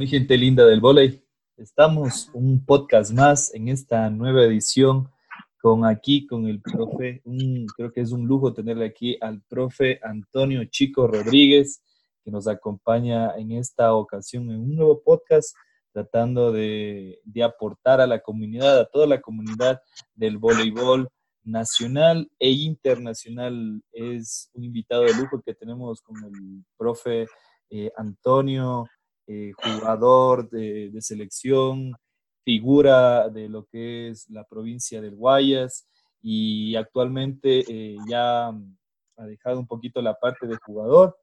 mi gente linda del volei. Estamos un podcast más en esta nueva edición con aquí, con el profe. creo que es un lujo tenerle aquí al profe Antonio Chico Rodríguez, que nos acompaña en esta ocasión en un nuevo podcast tratando de, de aportar a la comunidad, a toda la comunidad del voleibol nacional e internacional. Es un invitado de lujo que tenemos con el profe eh, Antonio, eh, jugador de, selección, figura de lo que es la provincia del Guayas y actualmente eh, ya ha dejado un poquito la parte de jugador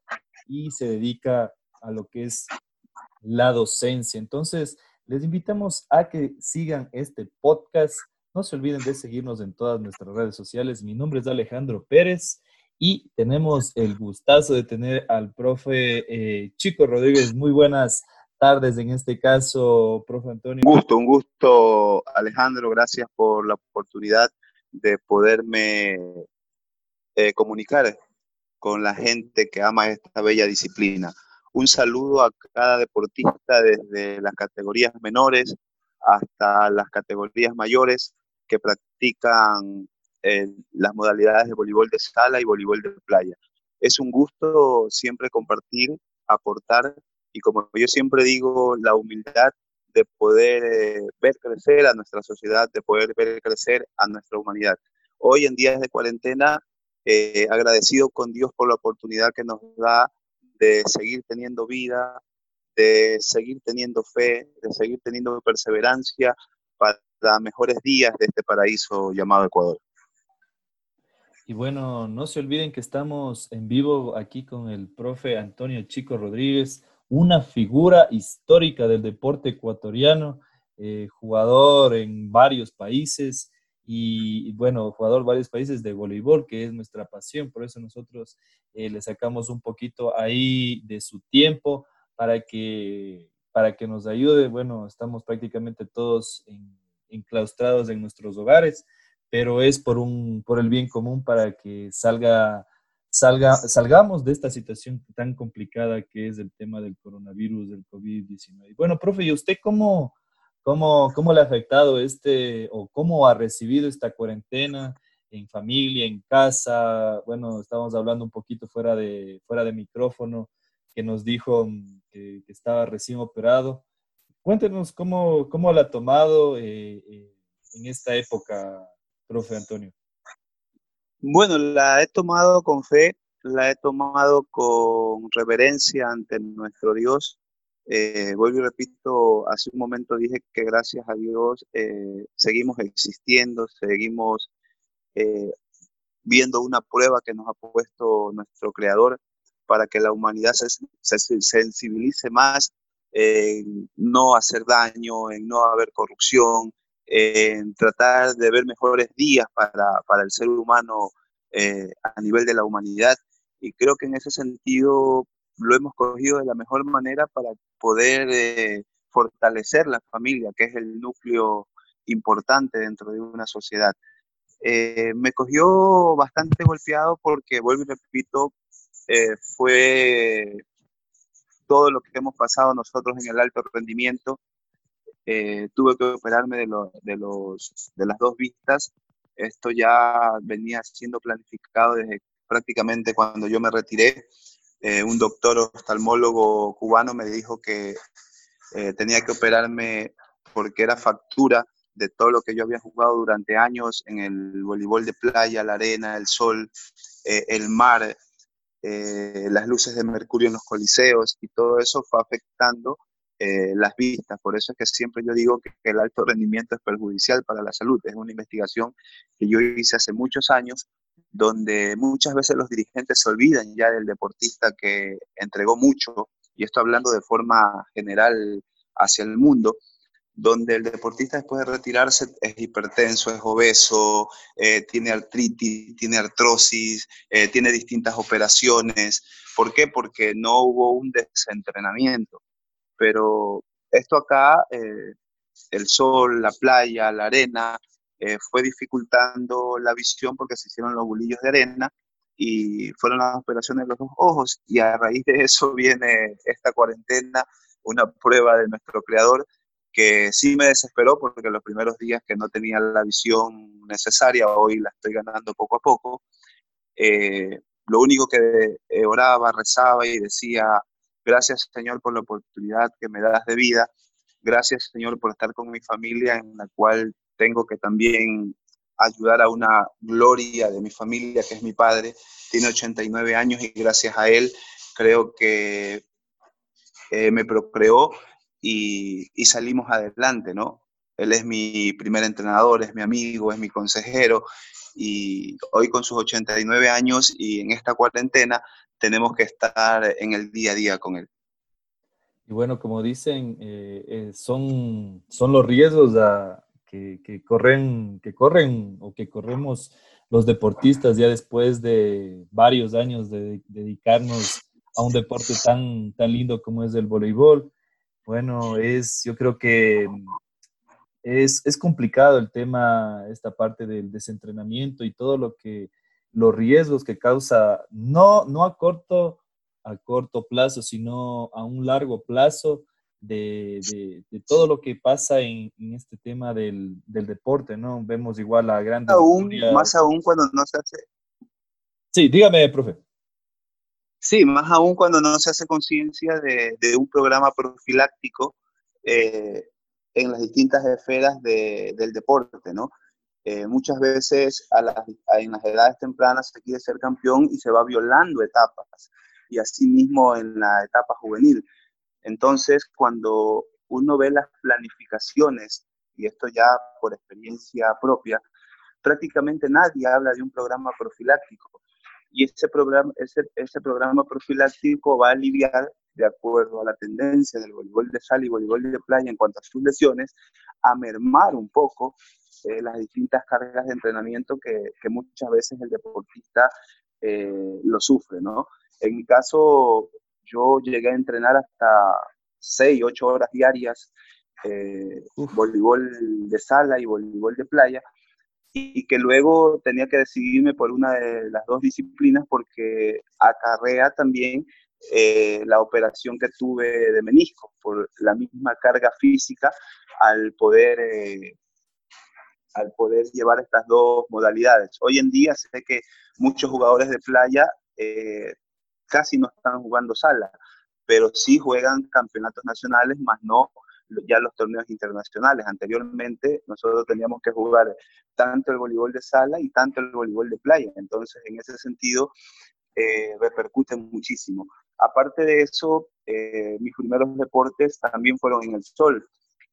y se dedica a lo que es la docencia. Entonces, les invitamos a que sigan este podcast. No se olviden de seguirnos en todas nuestras redes sociales. Mi nombre es Alejandro Pérez y tenemos el gustazo de tener al profe eh, Chico Rodríguez. Muy buenas tardes en este caso, profe Antonio. Un gusto, un gusto, Alejandro. Gracias por la oportunidad de poderme eh, comunicar con la gente que ama esta bella disciplina. Un saludo a cada deportista desde las categorías menores hasta las categorías mayores que practican las modalidades de voleibol de sala y voleibol de playa. Es un gusto siempre compartir, aportar y como yo siempre digo, la humildad de poder eh, ver crecer a nuestra sociedad, de poder ver crecer a nuestra humanidad. Hoy en días de cuarentena, eh, agradecido con Dios por la oportunidad que nos da de seguir teniendo vida, de seguir teniendo fe, de seguir teniendo perseverancia para mejores días de este paraíso llamado Ecuador. Y bueno, no se olviden que estamos en vivo aquí con el profe Antonio Chico Rodríguez, una figura histórica del deporte ecuatoriano, eh, jugador en varios países y, bueno, jugador varios países de voleibol, que es nuestra pasión, por eso nosotros eh, le sacamos un poquito ahí de su tiempo para que, para que nos ayude. Bueno, estamos prácticamente todos enclaustrados en nuestros hogares pero es por, un, por el bien común para que salga, salga, salgamos de esta situación tan complicada que es el tema del coronavirus, del COVID-19. Bueno, profe, ¿y usted cómo, cómo, cómo le ha afectado este o cómo ha recibido esta cuarentena? en familia, en casa. Bueno, estábamos hablando un poquito fuera de, fuera de micrófono, que nos dijo que, estaba recién operado. Cuéntenos cómo, cómo la ha tomado eh, eh, en esta época, profe Antonio? Bueno, la he tomado con fe, la he tomado con reverencia ante nuestro Dios. Eh, vuelvo y repito, hace un momento dije que gracias a Dios eh, seguimos existiendo, seguimos eh, viendo una prueba que nos ha puesto nuestro Creador para que la humanidad se, se sensibilice más en no hacer daño, en no haber corrupción, en tratar de ver mejores días para, para el ser humano eh, a nivel de la humanidad. Y creo que en ese sentido lo hemos cogido de la mejor manera para poder eh, fortalecer la familia, que es el núcleo importante dentro de una sociedad. Eh, me cogió bastante golpeado porque, vuelvo y repito, fue todo lo que hemos pasado nosotros en el alto rendimiento eh, tuve que operarme de, de, los, de las dos vistas. Esto ya venía siendo planificado desde prácticamente cuando yo me retiré. Eh, un doctor oftalmólogo cubano me dijo que eh, tenía que operarme porque era factura de todo lo que yo había jugado durante años en el voleibol de playa, la arena, el sol, el mar, las luces de mercurio en los coliseos y todo eso fue afectando eh, las vistas. Por eso es que siempre yo digo que, el alto rendimiento es perjudicial para la salud. Es una investigación que yo hice hace muchos años, donde muchas veces los dirigentes se olvidan ya del deportista que entregó mucho, y esto hablando de forma general hacia el mundo, donde el deportista después de retirarse es hipertenso, es obeso, eh, tiene artritis, tiene artrosis, eh, tiene distintas operaciones. ¿Por qué? Porque no hubo un desentrenamiento pero esto acá, eh, el sol, la playa, la arena, eh, fue dificultando la visión porque se hicieron los bulillos de arena y fueron las operaciones de los dos ojos y a raíz de eso viene esta cuarentena una prueba de nuestro creador que sí me desesperó porque los primeros días que no tenía la visión necesaria, hoy la estoy ganando poco a poco. Eh, lo único que oraba, rezaba y decía, gracias Señor por la oportunidad que me das de vida, gracias Señor por estar con mi familia en la cual tengo que también ayudar a una gloria de mi familia, que es mi padre, tiene 89 años y gracias a él creo que eh, me procreó y, y, salimos adelante, ¿no? Él es mi primer entrenador, es mi amigo, es mi consejero y hoy con sus 89 años y en esta cuarentena tenemos que estar en el día a día con él. Y bueno, como dicen, eh, eh, son, son los riesgos a, que, corren, que corren o que corremos los deportistas ya después de varios años de, dedicarnos a un deporte tan, tan lindo como es el voleibol. Bueno, es, yo creo que es, es complicado el tema, esta parte del desentrenamiento y todo lo que, los riesgos que causa, no, no a corto, a corto plazo, sino a un largo plazo, de, de, todo lo que pasa en, en este tema del, del, deporte, ¿no? Vemos igual a grandes... Aún, más aún cuando no se hace... Sí, dígame, profe. Sí, más aún cuando no se hace conciencia de, de, un programa profiláctico eh, en las distintas esferas de, del deporte, ¿no? Eh, muchas veces a las, en las edades tempranas se quiere ser campeón y se va violando etapas, y asimismo en la etapa juvenil. Entonces, cuando uno ve las planificaciones, y esto ya por experiencia propia, prácticamente nadie habla de un programa profiláctico. Y ese programa, ese, ese programa profiláctico va a aliviar, de acuerdo a la tendencia del voleibol de sal y voleibol de playa en cuanto a sus lesiones, a mermar un poco eh, las distintas cargas de entrenamiento que, que muchas veces el deportista eh, lo sufre, ¿no? En mi caso, yo llegué a entrenar hasta 6, 8 horas diarias, eh, voleibol de sala y voleibol de playa, y que luego tenía que decidirme por una de las dos disciplinas porque acarrea también eh, la operación que tuve de menisco, por la misma carga física al poder, eh, al poder llevar estas dos modalidades. Hoy en día sé que muchos jugadores de playa eh, casi no están jugando sala, pero sí juegan campeonatos nacionales, más no ya los torneos internacionales. Anteriormente nosotros teníamos que jugar tanto el voleibol de sala y tanto el voleibol de playa. Entonces, en ese sentido, eh, repercute muchísimo. Aparte de eso, eh, mis primeros deportes también fueron en el sol.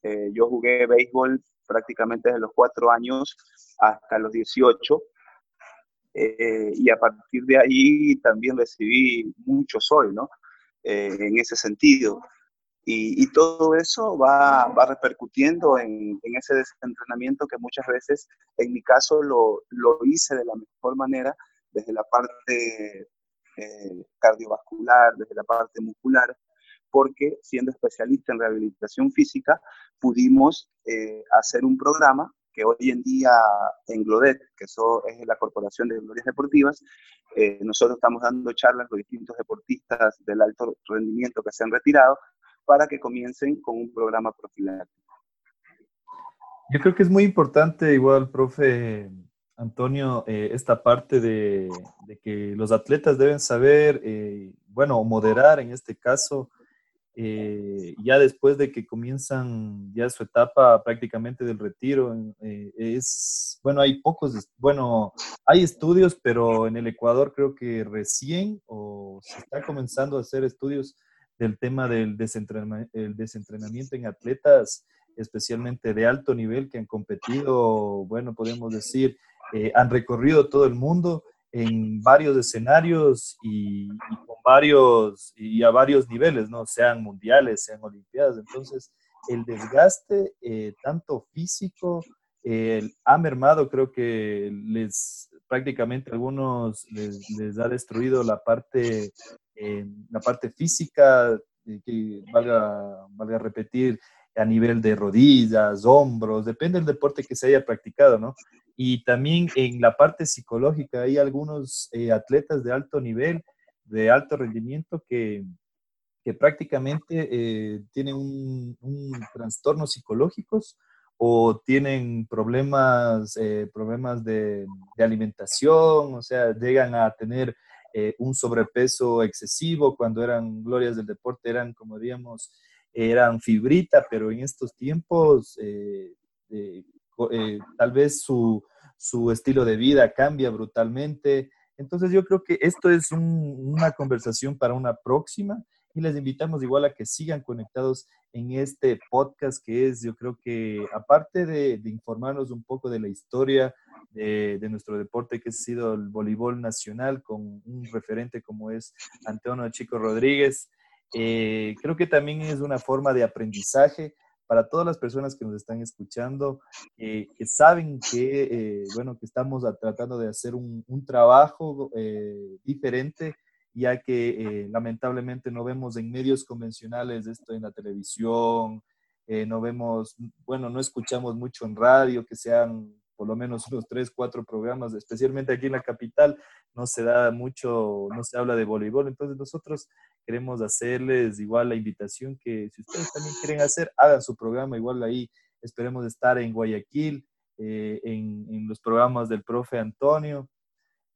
Eh, yo jugué béisbol prácticamente desde los cuatro años hasta los 18 eh, y a partir de ahí también recibí mucho sol, ¿no? Eh, en ese sentido. Y, todo eso va, va repercutiendo en, en, ese desentrenamiento que muchas veces, en mi caso, lo, lo hice de la mejor manera, desde la parte eh, cardiovascular, desde la parte muscular, porque siendo especialista en rehabilitación física, pudimos eh, hacer un programa que hoy en día en Glodet, que eso es la Corporación de Glorias Deportivas, eh, nosotros estamos dando charlas a distintos deportistas del alto rendimiento que se han retirado para que comiencen con un programa profiláctico. Yo creo que es muy importante, igual, profe Antonio, eh, esta parte de, que los atletas deben saber, eh, bueno, moderar en este caso, eh, ya después de que comienzan ya su etapa prácticamente del retiro, es, bueno, hay pocos, bueno, hay estudios, pero en el Ecuador creo que recién o se está comenzando a hacer estudios del tema del desentrenamiento, el desentrenamiento en atletas, especialmente de alto nivel, que han competido, bueno, podemos decir, eh, han recorrido todo el mundo en varios escenarios y, con varios y a varios niveles, ¿no? Sean mundiales, sean olimpiadas. Entonces, el desgaste, eh, tanto físico, eh, ha mermado, creo que les prácticamente algunos les, les ha destruido la parte, la parte física, que valga, valga repetir, a nivel de rodillas, hombros, depende del deporte que se haya practicado, ¿no? Y también en la parte psicológica hay algunos eh, atletas de alto nivel, de alto rendimiento, que, que prácticamente eh, tienen un, un trastornos psicológicos o tienen problemas, eh, problemas de, alimentación, o sea, llegan a tener eh, un sobrepeso excesivo cuando eran glorias del deporte, eran, como diríamos, eran fibrita, pero en estos tiempos tal vez su, su, estilo de vida cambia brutalmente. Entonces yo creo que esto es una conversación para una próxima y les invitamos igual a que sigan conectados en este podcast que es, yo creo que aparte de, informarnos un poco de la historia de, nuestro deporte que ha sido el voleibol nacional con un referente como es Antonio Chico Rodríguez, eh, creo que también es una forma de aprendizaje para todas las personas que nos están escuchando, eh, que saben que, eh, bueno, que estamos tratando de hacer un, un trabajo diferente ya que eh, lamentablemente no vemos en medios convencionales esto en la televisión, eh, no vemos, bueno, no escuchamos mucho en radio, que sean por lo menos unos tres, cuatro programas, especialmente aquí en la capital, no se da mucho, no se habla de voleibol, entonces nosotros queremos hacerles igual la invitación que si ustedes también quieren hacer, hagan su programa, igual ahí esperemos estar en Guayaquil, eh, en, en los programas del profe Antonio,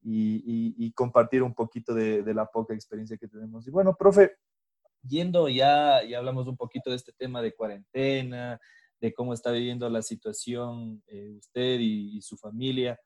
y, compartir un poquito de, la poca experiencia que tenemos. Y bueno, profe, yendo ya, ya hablamos un poquito de este tema de cuarentena, de cómo está viviendo la situación eh, usted y, su familia.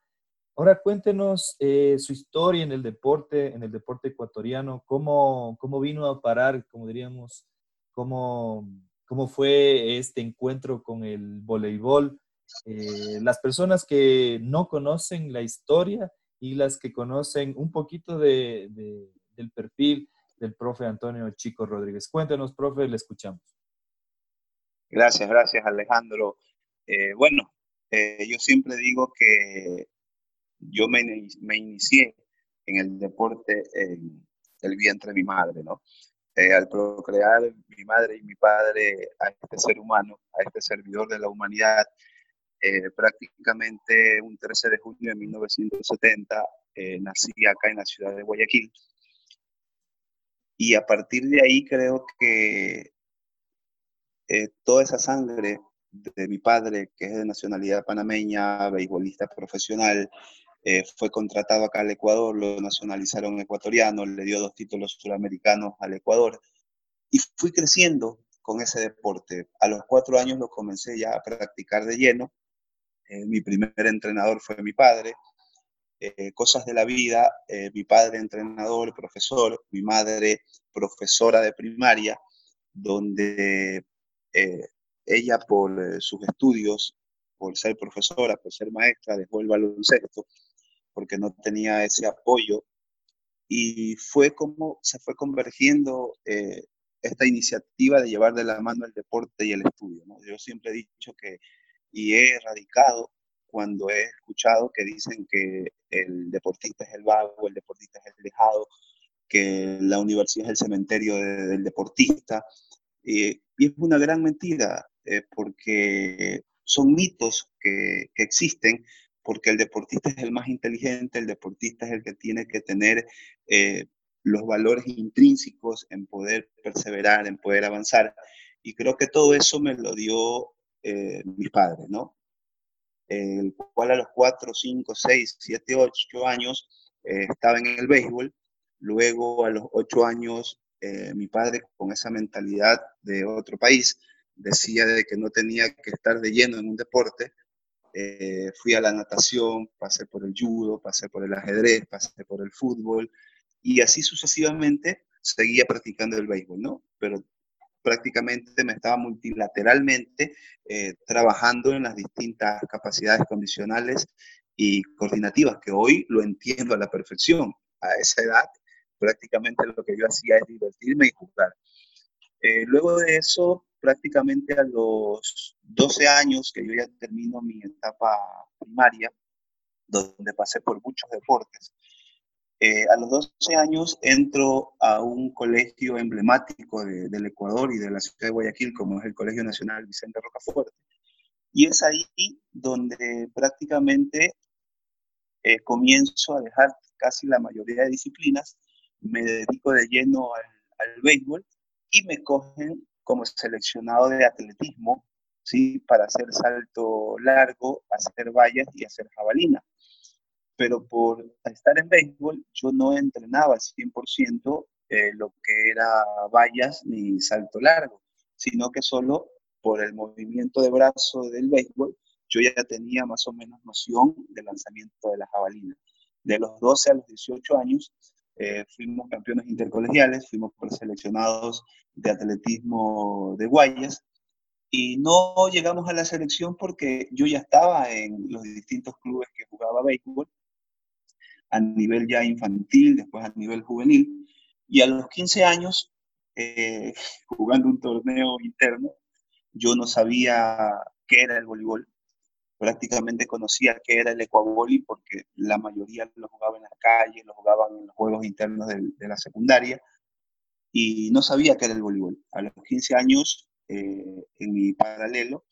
Ahora cuéntenos eh, su historia en el deporte, en el deporte ecuatoriano, cómo, cómo vino a parar, como diríamos, cómo, cómo fue este encuentro con el voleibol. Eh, las personas que no conocen la historia, y las que conocen un poquito de, del perfil del profe Antonio Chico Rodríguez. Cuéntenos, profe, le escuchamos. Gracias, gracias Alejandro. Eh, bueno, eh, yo siempre digo que yo me, me inicié en el deporte el vientre de mi madre, ¿no? Eh, al procrear mi madre y mi padre a este ser humano, a este servidor de la humanidad, eh, prácticamente un 13 de junio de 1970 eh, nací acá en la ciudad de Guayaquil. Y a partir de ahí creo que eh, toda esa sangre de mi padre, que es de nacionalidad panameña, beisbolista profesional, fue contratado acá al Ecuador, lo nacionalizaron ecuatoriano, le dio dos títulos suramericanos al Ecuador y fui creciendo con ese deporte. A los cuatro años lo comencé ya a practicar de lleno eh, mi primer entrenador fue mi padre. Eh, cosas de la vida, eh, mi padre entrenador, profesor, mi madre profesora de primaria, donde ella por sus estudios, por ser profesora, por ser maestra, dejó el baloncesto porque no tenía ese apoyo y fue como se fue convergiendo esta iniciativa de llevar de la mano el deporte y el estudio. Yo siempre he dicho que y he erradicado cuando he escuchado que dicen que el deportista es el vago, el deportista es el dejado, que la universidad es el cementerio del deportista. y es una gran mentira, eh, porque son mitos que, que, existen, porque el deportista es el más inteligente, el deportista es el que tiene que tener eh, los valores intrínsecos en poder perseverar, en poder avanzar. Y creo que todo eso me lo dio eh, mis padres, ¿no? El cual a los 4, 5, 6, 7, 8 años eh, estaba en el béisbol. Luego a los 8 años eh, mi padre con esa mentalidad de otro país decía de que no tenía que estar de lleno en un deporte. Fui a la natación, pasé por el judo, pasé por el ajedrez, pasé por el fútbol y así sucesivamente seguía practicando el béisbol, ¿no? Pero prácticamente me estaba multilateralmente eh, trabajando en las distintas capacidades condicionales y coordinativas, que hoy lo entiendo a la perfección. A esa edad, prácticamente lo que yo hacía es divertirme y jugar. Eh, luego de eso, prácticamente a los 12 años que yo ya termino mi etapa primaria, donde pasé por muchos deportes, eh, a los 12 años entro a un colegio emblemático del Ecuador y de la ciudad de Guayaquil, como es el Colegio Nacional Vicente Rocafuerte. Y es ahí donde prácticamente eh, comienzo a dejar casi la mayoría de disciplinas, me dedico de lleno al, béisbol y me cogen como seleccionado de atletismo, ¿sí? Para hacer salto largo, hacer vallas y hacer jabalina. Pero por estar en béisbol, yo no entrenaba al 100% eh, lo que era vallas ni salto largo, sino que solo por el movimiento de brazo del béisbol, yo ya tenía más o menos noción del lanzamiento de la jabalina. De los 12 a los 18 años, eh, fuimos campeones intercolegiales, fuimos preseleccionados de atletismo de Guayas y no llegamos a la selección porque yo ya estaba en los distintos clubes que jugaba béisbol, a nivel ya infantil, después a nivel juvenil, y a los 15 años, eh, jugando un torneo interno, yo no sabía qué era el voleibol, prácticamente conocía qué era el ecuaboli porque la mayoría lo jugaba en la calle, lo jugaban en los juegos internos de, la secundaria y no sabía qué era el voleibol. A los 15 años, eh, en mi paralelo,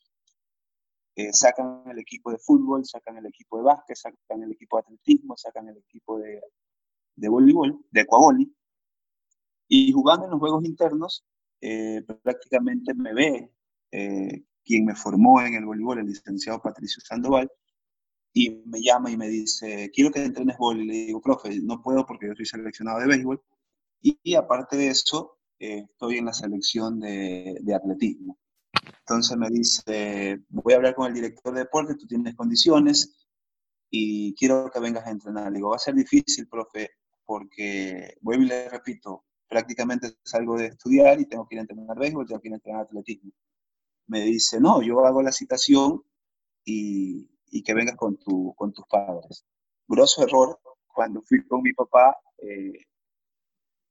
eh, sacan el equipo de fútbol, sacan el equipo de básquet, sacan el equipo de atletismo, sacan el equipo de, voleibol, de ecuaboli, y jugando en los juegos internos, eh, prácticamente me ve quien me formó en el voleibol, el licenciado Patricio Sandoval, y me llama y me dice, quiero que entrenes voleibol. Y le digo, profe, no puedo porque yo soy seleccionado de béisbol. Y, aparte de eso, eh, estoy en la selección de, de, atletismo. Entonces me dice, voy a hablar con el director de deporte, tú tienes condiciones y quiero que vengas a entrenar. Le digo, va a ser difícil, profe, porque, voy y le repito, prácticamente salgo de estudiar y tengo que ir a entrenar béisbol, tengo que ir a entrenar atletismo me dice, no, yo hago la citación y, y que vengas con, tu, con tus padres. Grosso error, cuando fui con mi papá, eh,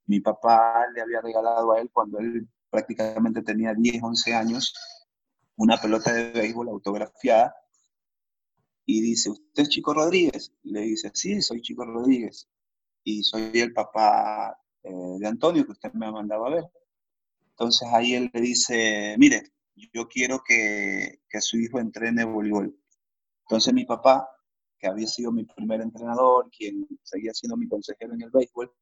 mi papá le había regalado a él cuando él prácticamente tenía 10, 11 años, una pelota de béisbol autografiada y dice, ¿usted es Chico Rodríguez? Le dice, sí, soy Chico Rodríguez y soy el papá eh, de Antonio que usted me ha mandado a ver. Entonces ahí él le dice, mire, yo quiero que, que su hijo entrene voleibol. Entonces mi papá, que había sido mi primer entrenador, quien seguía siendo mi consejero en el béisbol,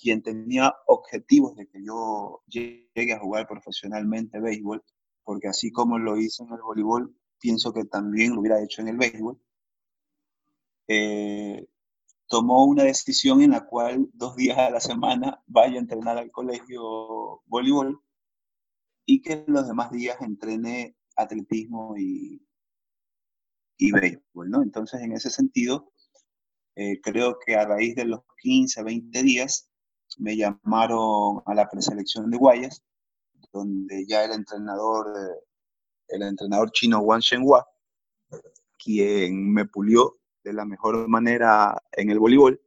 quien tenía objetivos de que yo llegue a jugar profesionalmente béisbol, porque así como lo hizo en el voleibol, pienso que también lo hubiera hecho en el béisbol, eh, tomó una decisión en la cual dos días a la semana vaya a entrenar al colegio voleibol y que los demás días entrene atletismo y, y béisbol, ¿no? Entonces, en ese sentido, eh, creo que a raíz de los 15, 20 días, me llamaron a la preselección de Guayas, donde ya el entrenador, el entrenador chino Wang Shenhua, quien me pulió de la mejor manera en el voleibol.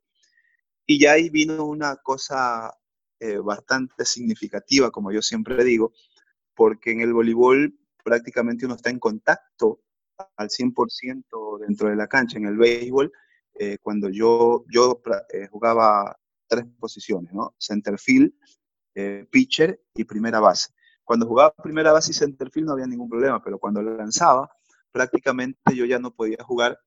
Y ya ahí vino una cosa eh, bastante significativa, como yo siempre digo, porque en el voleibol prácticamente uno está en contacto al 100% dentro de la cancha. En el béisbol, eh, cuando yo, yo eh, jugaba tres posiciones, ¿no? Centerfield, eh, pitcher y primera base. Cuando jugaba primera base y centerfield no había ningún problema, pero cuando lanzaba, prácticamente yo ya no podía jugar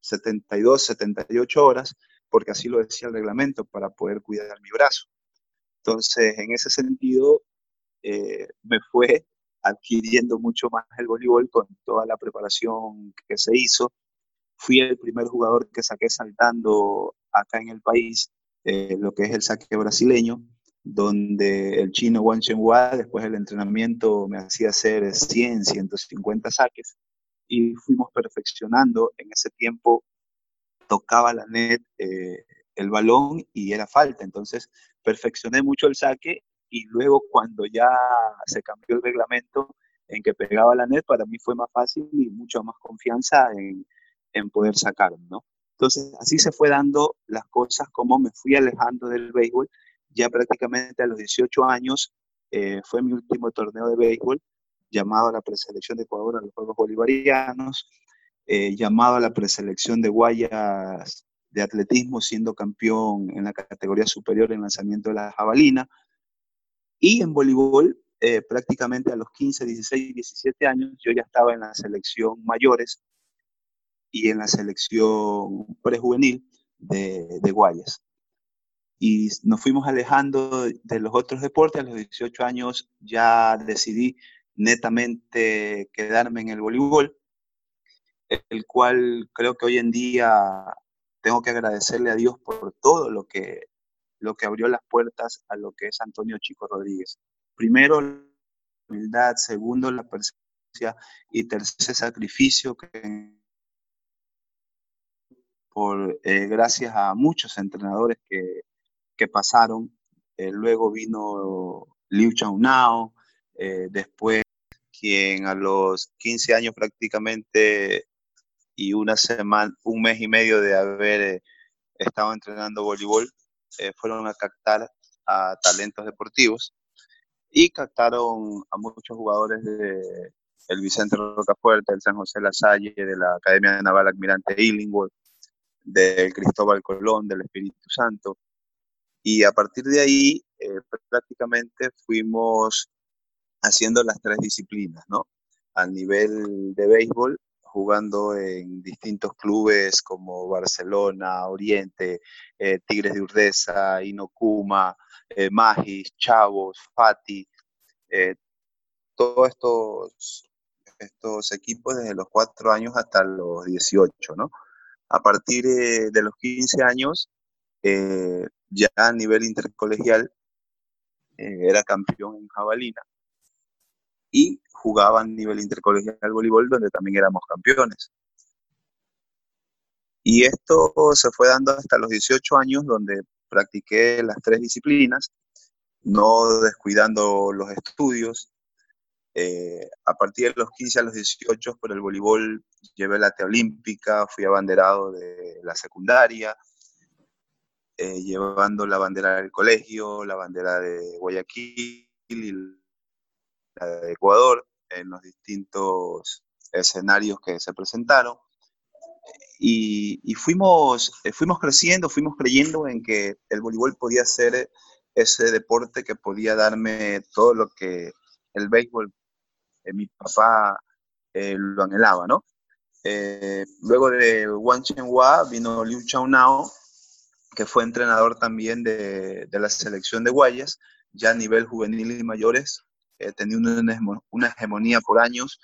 72, 78 horas, porque así lo decía el reglamento, para poder cuidar mi brazo. Entonces, en ese sentido, eh, me fue adquiriendo mucho más el voleibol con toda la preparación que se hizo. Fui el primer jugador que saqué saltando acá en el país, eh, lo que es el saque brasileño, donde el chino Wang Chenhua, después del entrenamiento, me hacía hacer 100, 150 saques y fuimos perfeccionando. En ese tiempo tocaba la net eh, el balón y era falta, entonces perfeccioné mucho el saque y luego cuando ya se cambió el reglamento en que pegaba la net, para mí fue más fácil y mucho más confianza en, en poder sacar, ¿no? Entonces, así se fue dando las cosas, como me fui alejando del béisbol. Ya prácticamente a los 18 años eh, fue mi último torneo de béisbol, llamado a la preselección de Ecuador a los Juegos Bolivarianos, eh, llamado a la preselección de Guayas de atletismo, siendo campeón en la categoría superior en lanzamiento de la jabalina, y en voleibol, eh, prácticamente a los 15, 16, 17 años, yo ya estaba en la selección mayores y en la selección prejuvenil de, Guayas. y nos fuimos alejando de los otros deportes. A los 18 años ya decidí netamente quedarme en el voleibol, el cual creo que hoy en día tengo que agradecerle a Dios por todo lo que, lo que abrió las puertas a lo que es Antonio Chico Rodríguez. Primero, la humildad, segundo, la persistencia y tercer, sacrificio que por, eh, gracias a muchos entrenadores que, que pasaron. Eh, luego vino Liu Chaunao, eh, después quien a los 15 años prácticamente y una semana, un mes y medio de haber eh, estado entrenando voleibol, fueron a captar a talentos deportivos y captaron a muchos jugadores de el Vicente Rocafuerte, el San José Lasalle, de la Academia Naval Almirante Illingworth, del Cristóbal Colón, del Espíritu Santo, y a partir de ahí, eh, prácticamente fuimos haciendo las tres disciplinas, ¿no? A nivel de béisbol, jugando en distintos clubes como Barcelona, Oriente, eh, Tigres de Urdesa, Inocuma, eh, Magis, Chavos, Fati, todos estos, equipos desde los cuatro años hasta los 18, ¿no? A partir de los 15 años ya a nivel intercolegial eh, era campeón en jabalina y jugaba a nivel intercolegial voleibol donde también éramos campeones. Y esto se fue dando hasta los 18 años donde practiqué las tres disciplinas, no descuidando los estudios. Eh, a partir de los 15 a los 18 por el voleibol llevé la T olímpica, fui abanderado de la secundaria, eh, llevando la bandera del colegio, la bandera de Guayaquil y la de Ecuador en los distintos escenarios que se presentaron. Y, fuimos, eh, fuimos creciendo, fuimos creyendo en que el voleibol podía ser ese deporte que podía darme todo lo que el béisbol, eh, mi papá lo anhelaba, ¿no? luego de Wang Chenhua vino Liu Chaunao, que fue entrenador también de, la selección de Guayas, ya a nivel juvenil y mayores, eh, tenía una, hegemonía por años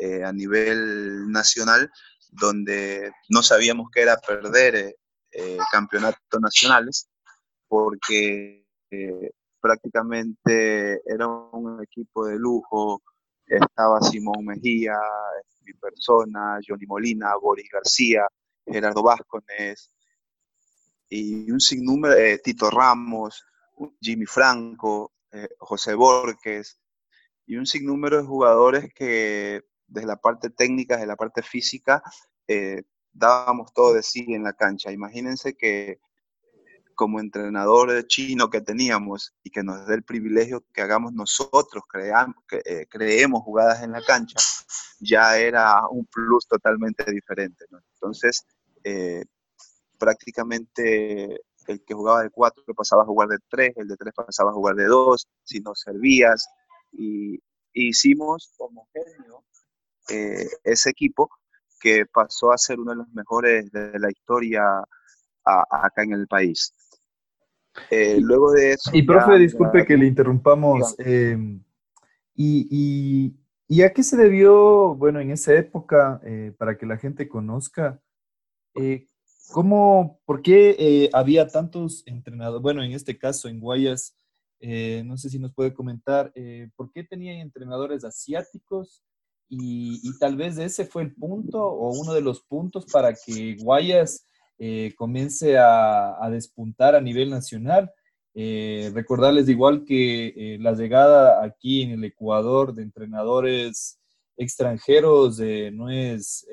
eh, a nivel nacional, donde no sabíamos qué era perder eh, eh, campeonatos nacionales, porque prácticamente era un equipo de lujo, estaba Simón Mejía, mi persona, Johnny Molina, Boris García, Gerardo Vázquez, y un sinnúmero, Tito Ramos, Jimmy Franco, eh, José Borges, y un sinnúmero de jugadores que desde la parte técnica, desde la parte física, eh, dábamos todo de sí en la cancha. Imagínense que como entrenador chino que teníamos y que nos dé el privilegio que hagamos nosotros, creamos, que, creemos jugadas en la cancha, ya era un plus totalmente diferente. Entonces, prácticamente el que jugaba de cuatro pasaba a jugar de tres, el de tres pasaba a jugar de dos, si no servías. Y, hicimos homogéneo eh, ese equipo que pasó a ser uno de los mejores de la historia acá en el país. Eh, luego de eso... Y profe, disculpe que le interrumpamos. Em, y, y, a qué se debió, bueno, en esa época, eh, para que la gente conozca, ¿Cómo, por qué eh, había tantos entrenadores? Bueno, en este caso, en Guayas, eh, no sé si nos puede comentar, eh, ¿por qué tenían entrenadores asiáticos? Y, tal vez ese fue el punto o uno de los puntos para que Guayas comience a, a, despuntar a nivel nacional. recordarles igual que la llegada aquí en el Ecuador de entrenadores extranjeros no, es,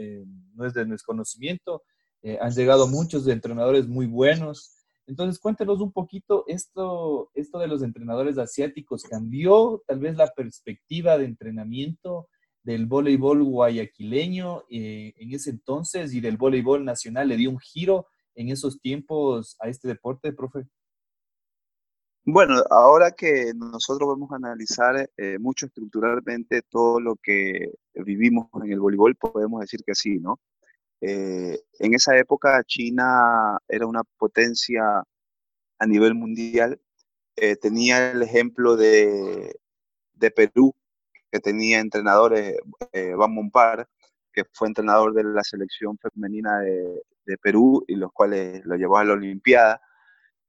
no es de desconocimiento eh, han llegado muchos entrenadores muy buenos. Entonces, cuéntenos un poquito esto, esto de los entrenadores asiáticos. ¿Cambió tal vez la perspectiva de entrenamiento del voleibol guayaquileño eh, en ese entonces y del voleibol nacional? ¿Le dio un giro en esos tiempos a este deporte, profe? Bueno, ahora que nosotros vamos a analizar eh, mucho estructuralmente todo lo que vivimos en el voleibol, podemos decir que sí, ¿no? Eh, en esa época China era una potencia a nivel mundial. Eh, tenía el ejemplo de, Perú, que tenía entrenadores, eh, Van Mompar, que fue entrenador de la selección femenina de, de, Perú y los cuales lo llevó a la Olimpiada.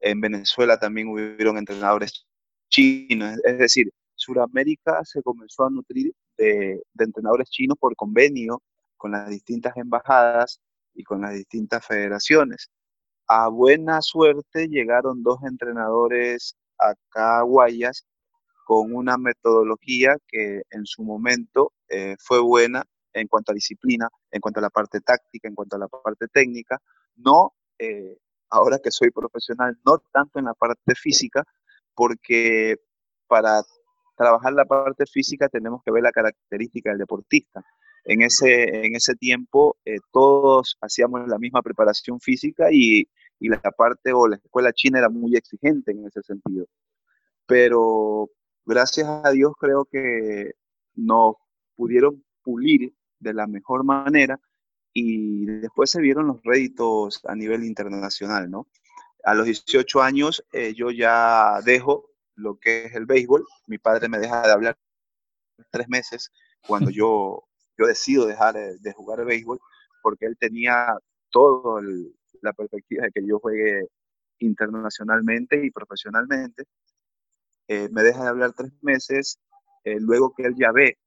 En Venezuela también hubieron entrenadores chinos, es decir, Sudamérica se comenzó a nutrir de entrenadores chinos por convenio con las distintas embajadas y con las distintas federaciones. A buena suerte llegaron dos entrenadores a Guayas con una metodología que en su momento eh, fue buena en cuanto a disciplina, en cuanto a la parte táctica, en cuanto a la parte técnica, no, eh, ahora que soy profesional, no tanto en la parte física, porque para trabajar la parte física tenemos que ver la característica del deportista en ese, en ese tiempo eh, todos hacíamos la misma preparación física y, y, la parte o la escuela china era muy exigente en ese sentido. Pero gracias a Dios creo que nos pudieron pulir de la mejor manera y después se vieron los réditos a nivel internacional, ¿no? A los 18 años eh, yo ya dejo lo que es el béisbol, mi padre me deja de hablar tres meses cuando yo yo decido dejar de jugar béisbol porque él tenía toda la perspectiva de que yo juegue internacionalmente y profesionalmente. Eh, me deja de hablar tres meses, eh, luego que él ya ve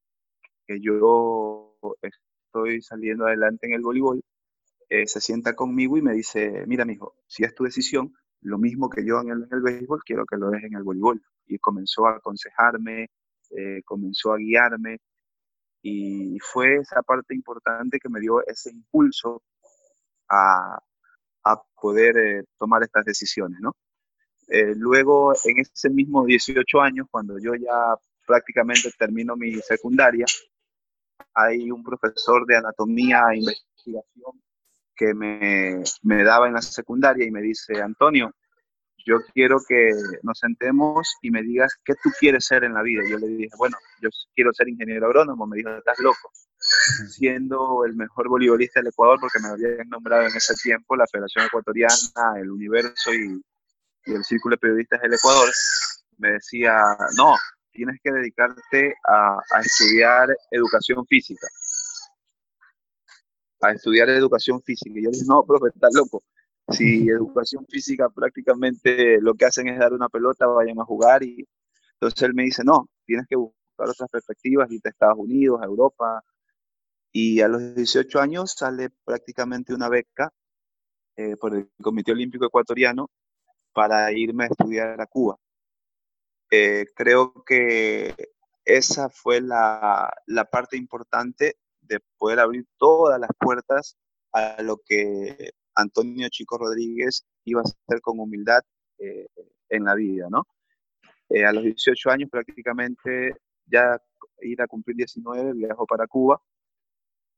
que yo estoy saliendo adelante en el voleibol, eh, se sienta conmigo y me dice, mira, mijo, si es tu decisión, lo mismo que yo en el, en el béisbol, quiero que lo dejes en el voleibol. Y comenzó a aconsejarme, comenzó a guiarme, y fue esa parte importante que me dio ese impulso a, a poder eh, tomar estas decisiones, ¿no? Eh, luego, en ese mismo 18 años, cuando yo ya prácticamente termino mi secundaria, hay un profesor de anatomía e investigación que me, me daba en la secundaria y me dice, Antonio, yo quiero que nos sentemos y me digas qué tú quieres ser en la vida. Yo le dije, bueno, yo quiero ser ingeniero agrónomo. Me dijo, estás loco. Siendo el mejor voleibolista del Ecuador, porque me habían nombrado en ese tiempo la Federación Ecuatoriana, el Universo y, el Círculo de Periodistas del Ecuador, me decía, no, tienes que dedicarte a, a estudiar educación física. A estudiar educación física. Y yo le dije, no, profe, estás loco si educación física prácticamente lo que hacen es dar una pelota, vayan a jugar y entonces él me dice, no, tienes que buscar otras perspectivas, irte a Estados Unidos, a Europa. Y a los 18 años sale prácticamente una beca eh, por el Comité Olímpico Ecuatoriano para irme a estudiar a Cuba. Eh, creo que esa fue la, la parte importante de poder abrir todas las puertas a lo que Antonio Chico Rodríguez iba a ser con humildad eh, en la vida, ¿no? Eh, a los 18 años prácticamente ya ir a cumplir 19, viajo para Cuba.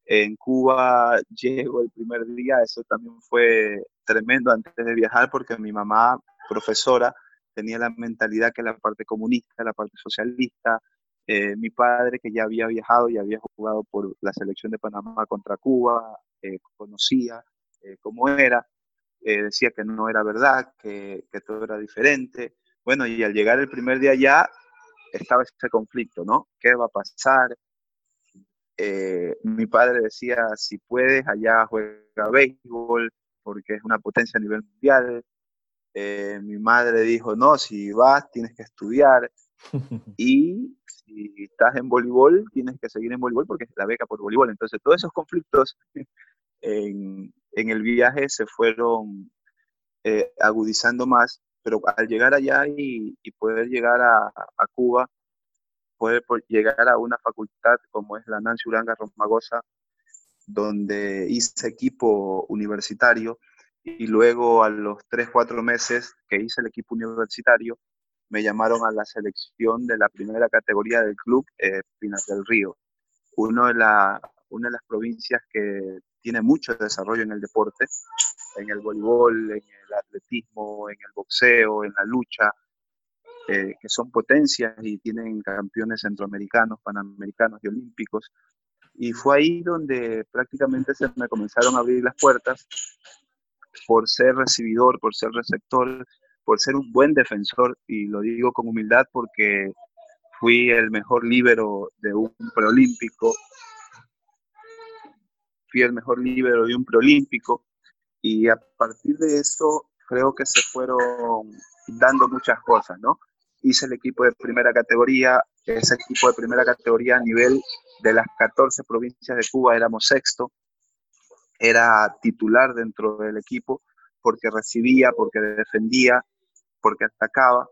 En Cuba llego el primer día, eso también fue tremendo antes de viajar porque mi mamá, profesora, tenía la mentalidad que la parte comunista, la parte socialista, eh, mi padre que ya había viajado y había jugado por la selección de Panamá contra Cuba, conocía eh, cómo era, eh, decía que no era verdad, que, que, todo era diferente. Bueno, y al llegar el primer día ya estaba ese conflicto, ¿no? ¿Qué va a pasar? Eh, mi padre decía, si puedes, allá juega béisbol, porque es una potencia a nivel mundial. mi madre dijo, no, si vas, tienes que estudiar. y si estás en voleibol, tienes que seguir en voleibol porque es la beca por voleibol. Entonces, todos esos conflictos en, en el viaje se fueron eh, agudizando más, pero al llegar allá y, poder llegar a, Cuba, poder llegar a una facultad como es la Nancy Uranga Romagosa, donde hice equipo universitario y luego a los 3, 4 meses que hice el equipo universitario, me llamaron a la selección de la primera categoría del club, eh, Pinas del Río, uno de la, una de las provincias que tiene mucho desarrollo en el deporte, en el voleibol, en el atletismo, en el boxeo, en la lucha, eh, que son potencias y tienen campeones centroamericanos, panamericanos y olímpicos. Y fue ahí donde prácticamente se me comenzaron a abrir las puertas por ser recibidor, por ser receptor, por ser un buen defensor, y lo digo con humildad porque fui el mejor líbero de un preolímpico, fui el mejor líbero de un preolímpico, y a partir de eso creo que se fueron dando muchas cosas, ¿no? Hice el equipo de primera categoría, ese equipo de primera categoría a nivel de las 14 provincias de Cuba éramos sexto, era titular dentro del equipo porque recibía, porque defendía, porque atacaba.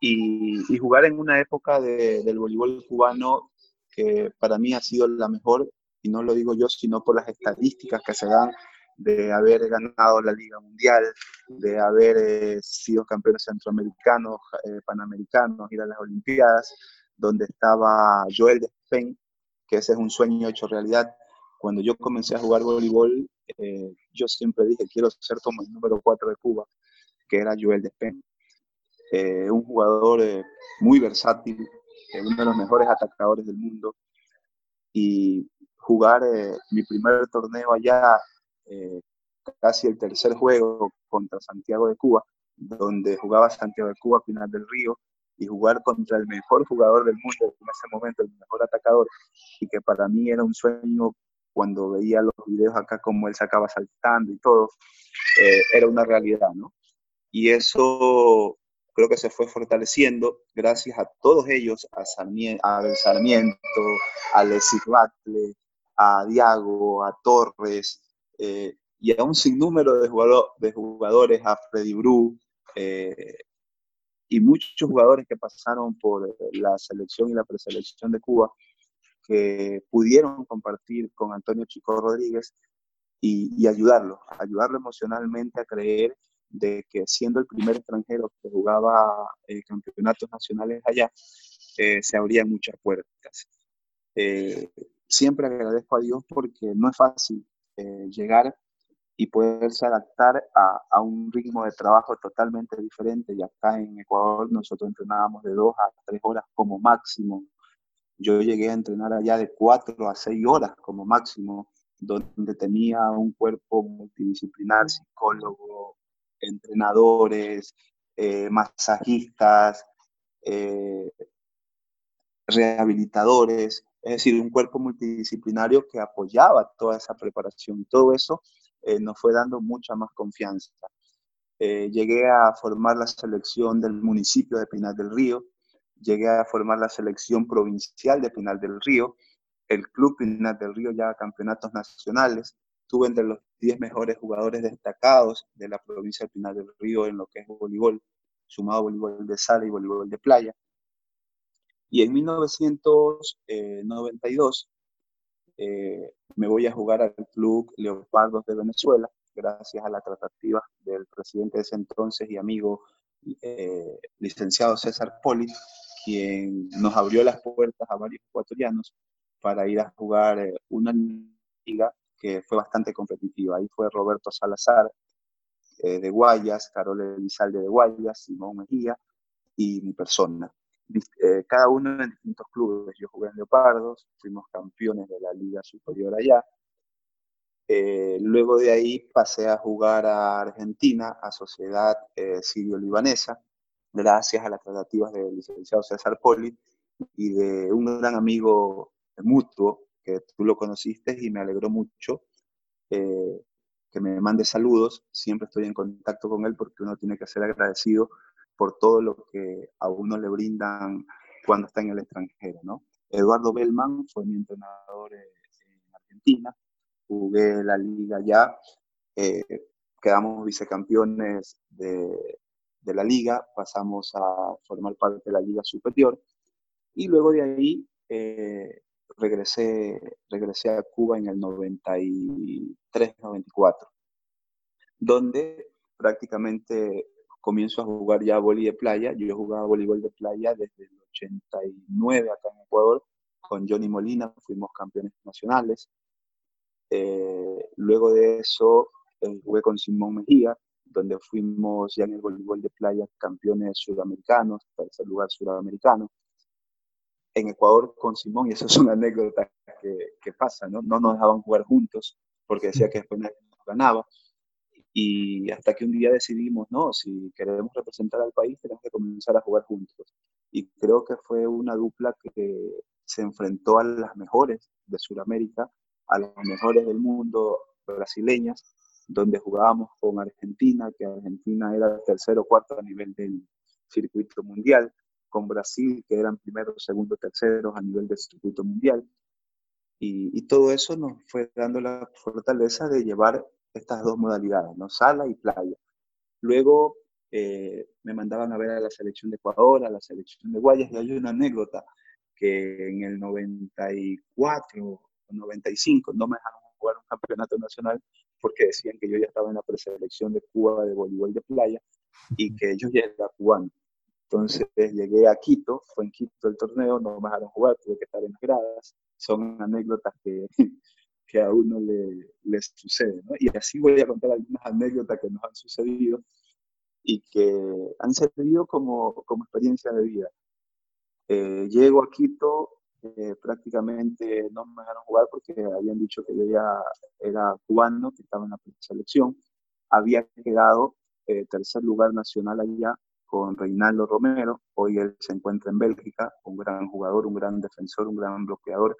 Y, jugar en una época del voleibol cubano que para mí ha sido la mejor, y no lo digo yo, sino por las estadísticas que se dan de haber ganado la Liga Mundial, de haber eh, sido campeones centroamericanos, eh, panamericanos, ir a las Olimpiadas, donde estaba Joel Despen, que ese es un sueño hecho realidad. Cuando yo comencé a jugar voleibol, eh, yo siempre dije, quiero ser como el número 4 de Cuba, que era Joel Despen. Eh, un jugador eh, muy versátil, uno de los mejores atacadores del mundo. Y jugar mi primer torneo allá, casi el tercer juego contra Santiago de Cuba, donde jugaba Santiago de Cuba, final del Río, y jugar contra el mejor jugador del mundo en ese momento, el mejor atacador, y que para mí era un sueño cuando veía los videos acá como él se acaba saltando y todo, eh, era una realidad, ¿no? Y eso creo que se fue fortaleciendo gracias a todos ellos, a, Sarmiento, a Sarmiento, a Leslie Batle, a Diago, a Torres, eh, y a un sinnúmero de, de jugadores, a Freddy Bru, eh, y muchos jugadores que pasaron por la selección y la preselección de Cuba, que pudieron compartir con Antonio Chico Rodríguez y, ayudarlo, ayudarlo emocionalmente a creer de que siendo el primer extranjero que jugaba eh, campeonatos nacionales allá, eh, se abrían muchas puertas. Siempre agradezco a Dios porque no es fácil llegar y poderse adaptar a, a, un ritmo de trabajo totalmente diferente. Y acá en Ecuador nosotros entrenábamos de dos a tres horas como máximo yo llegué a entrenar allá de cuatro a seis horas como máximo, donde tenía un cuerpo multidisciplinar, psicólogo, entrenadores, eh, masajistas, eh, rehabilitadores, es decir, un cuerpo multidisciplinario que apoyaba toda esa preparación. Todo eso eh, nos fue dando mucha más confianza. llegué a formar la selección del municipio de Pinar del Río, llegué a formar la selección provincial de Pinal del Río, el Club Pinal del Río ya a campeonatos nacionales, tuve entre los 10 mejores jugadores destacados de la provincia de Pinal del Río en lo que es voleibol, sumado a voleibol de sala y voleibol de playa. Y en 1992 eh, me voy a jugar al Club Leopardos de Venezuela, gracias a la tratativa del presidente de ese entonces y amigo eh, licenciado César Poli, quien nos abrió las puertas a varios ecuatorianos para ir a jugar eh, una liga que fue bastante competitiva. Ahí fue Roberto Salazar eh, de Guayas, Carol Elizalde de Guayas, Simón Mejía y mi persona. Eh, cada uno en distintos clubes. Yo jugué en Leopardos, fuimos campeones de la Liga Superior allá. luego de ahí pasé a jugar a Argentina, a Sociedad Sirio-Libanesa, gracias a las tratativas del licenciado César Poli y de un gran amigo mutuo que tú lo conociste y me alegró mucho eh, que me mande saludos. Siempre estoy en contacto con él porque uno tiene que ser agradecido por todo lo que a uno le brindan cuando está en el extranjero, ¿no? Eduardo Bellman fue mi entrenador eh, en Argentina, jugué la liga ya, eh, quedamos vicecampeones de, la liga, pasamos a formar parte de la liga superior y luego de ahí eh, regresé, regresé a Cuba en el 93-94, donde prácticamente comienzo a jugar ya voleibol de playa. Yo jugaba voleibol de playa desde el 89 acá en Ecuador con Johnny Molina, fuimos campeones nacionales. Eh, luego de eso eh, jugué con Simón Mejía, donde fuimos ya en el voleibol de playa campeones sudamericanos, tercer lugar sudamericano. En Ecuador con Simón, y eso es una anécdota que, que pasa, ¿no? No nos dejaban jugar juntos porque decía que después ganaba. Y hasta que un día decidimos, no, si queremos representar al país, tenemos que comenzar a jugar juntos. Y creo que fue una dupla que se enfrentó a las mejores de Sudamérica, a las mejores del mundo brasileñas, donde jugábamos con Argentina, que Argentina era tercero o cuarto a nivel del circuito mundial, con Brasil, que eran primero, segundo, terceros a nivel del circuito mundial. Y, y, todo eso nos fue dando la fortaleza de llevar estas dos modalidades, ¿no? sala y playa. Luego eh, me mandaban a ver a la selección de Ecuador, a la selección de Guayas, y hay una anécdota que en el 94 o 95 no me dejaron jugar un campeonato nacional porque decían que yo ya estaba en la preselección de Cuba de voleibol de playa y que yo ya era cubano. Entonces llegué a Quito, fue en Quito el torneo, no me dejaron jugar, tuve que estar en las gradas. Son anécdotas que, que a uno le, le sucede. ¿no? Y así voy a contar algunas anécdotas que nos han sucedido y que han servido como, como experiencia de vida. Eh, llego a Quito, eh, prácticamente no me dejaron jugar porque habían dicho que yo ya era cubano, que estaba en la selección. Había quedado eh, tercer lugar nacional allá con Reinaldo Romero. Hoy él se encuentra en Bélgica, un gran jugador, un gran defensor, un gran bloqueador.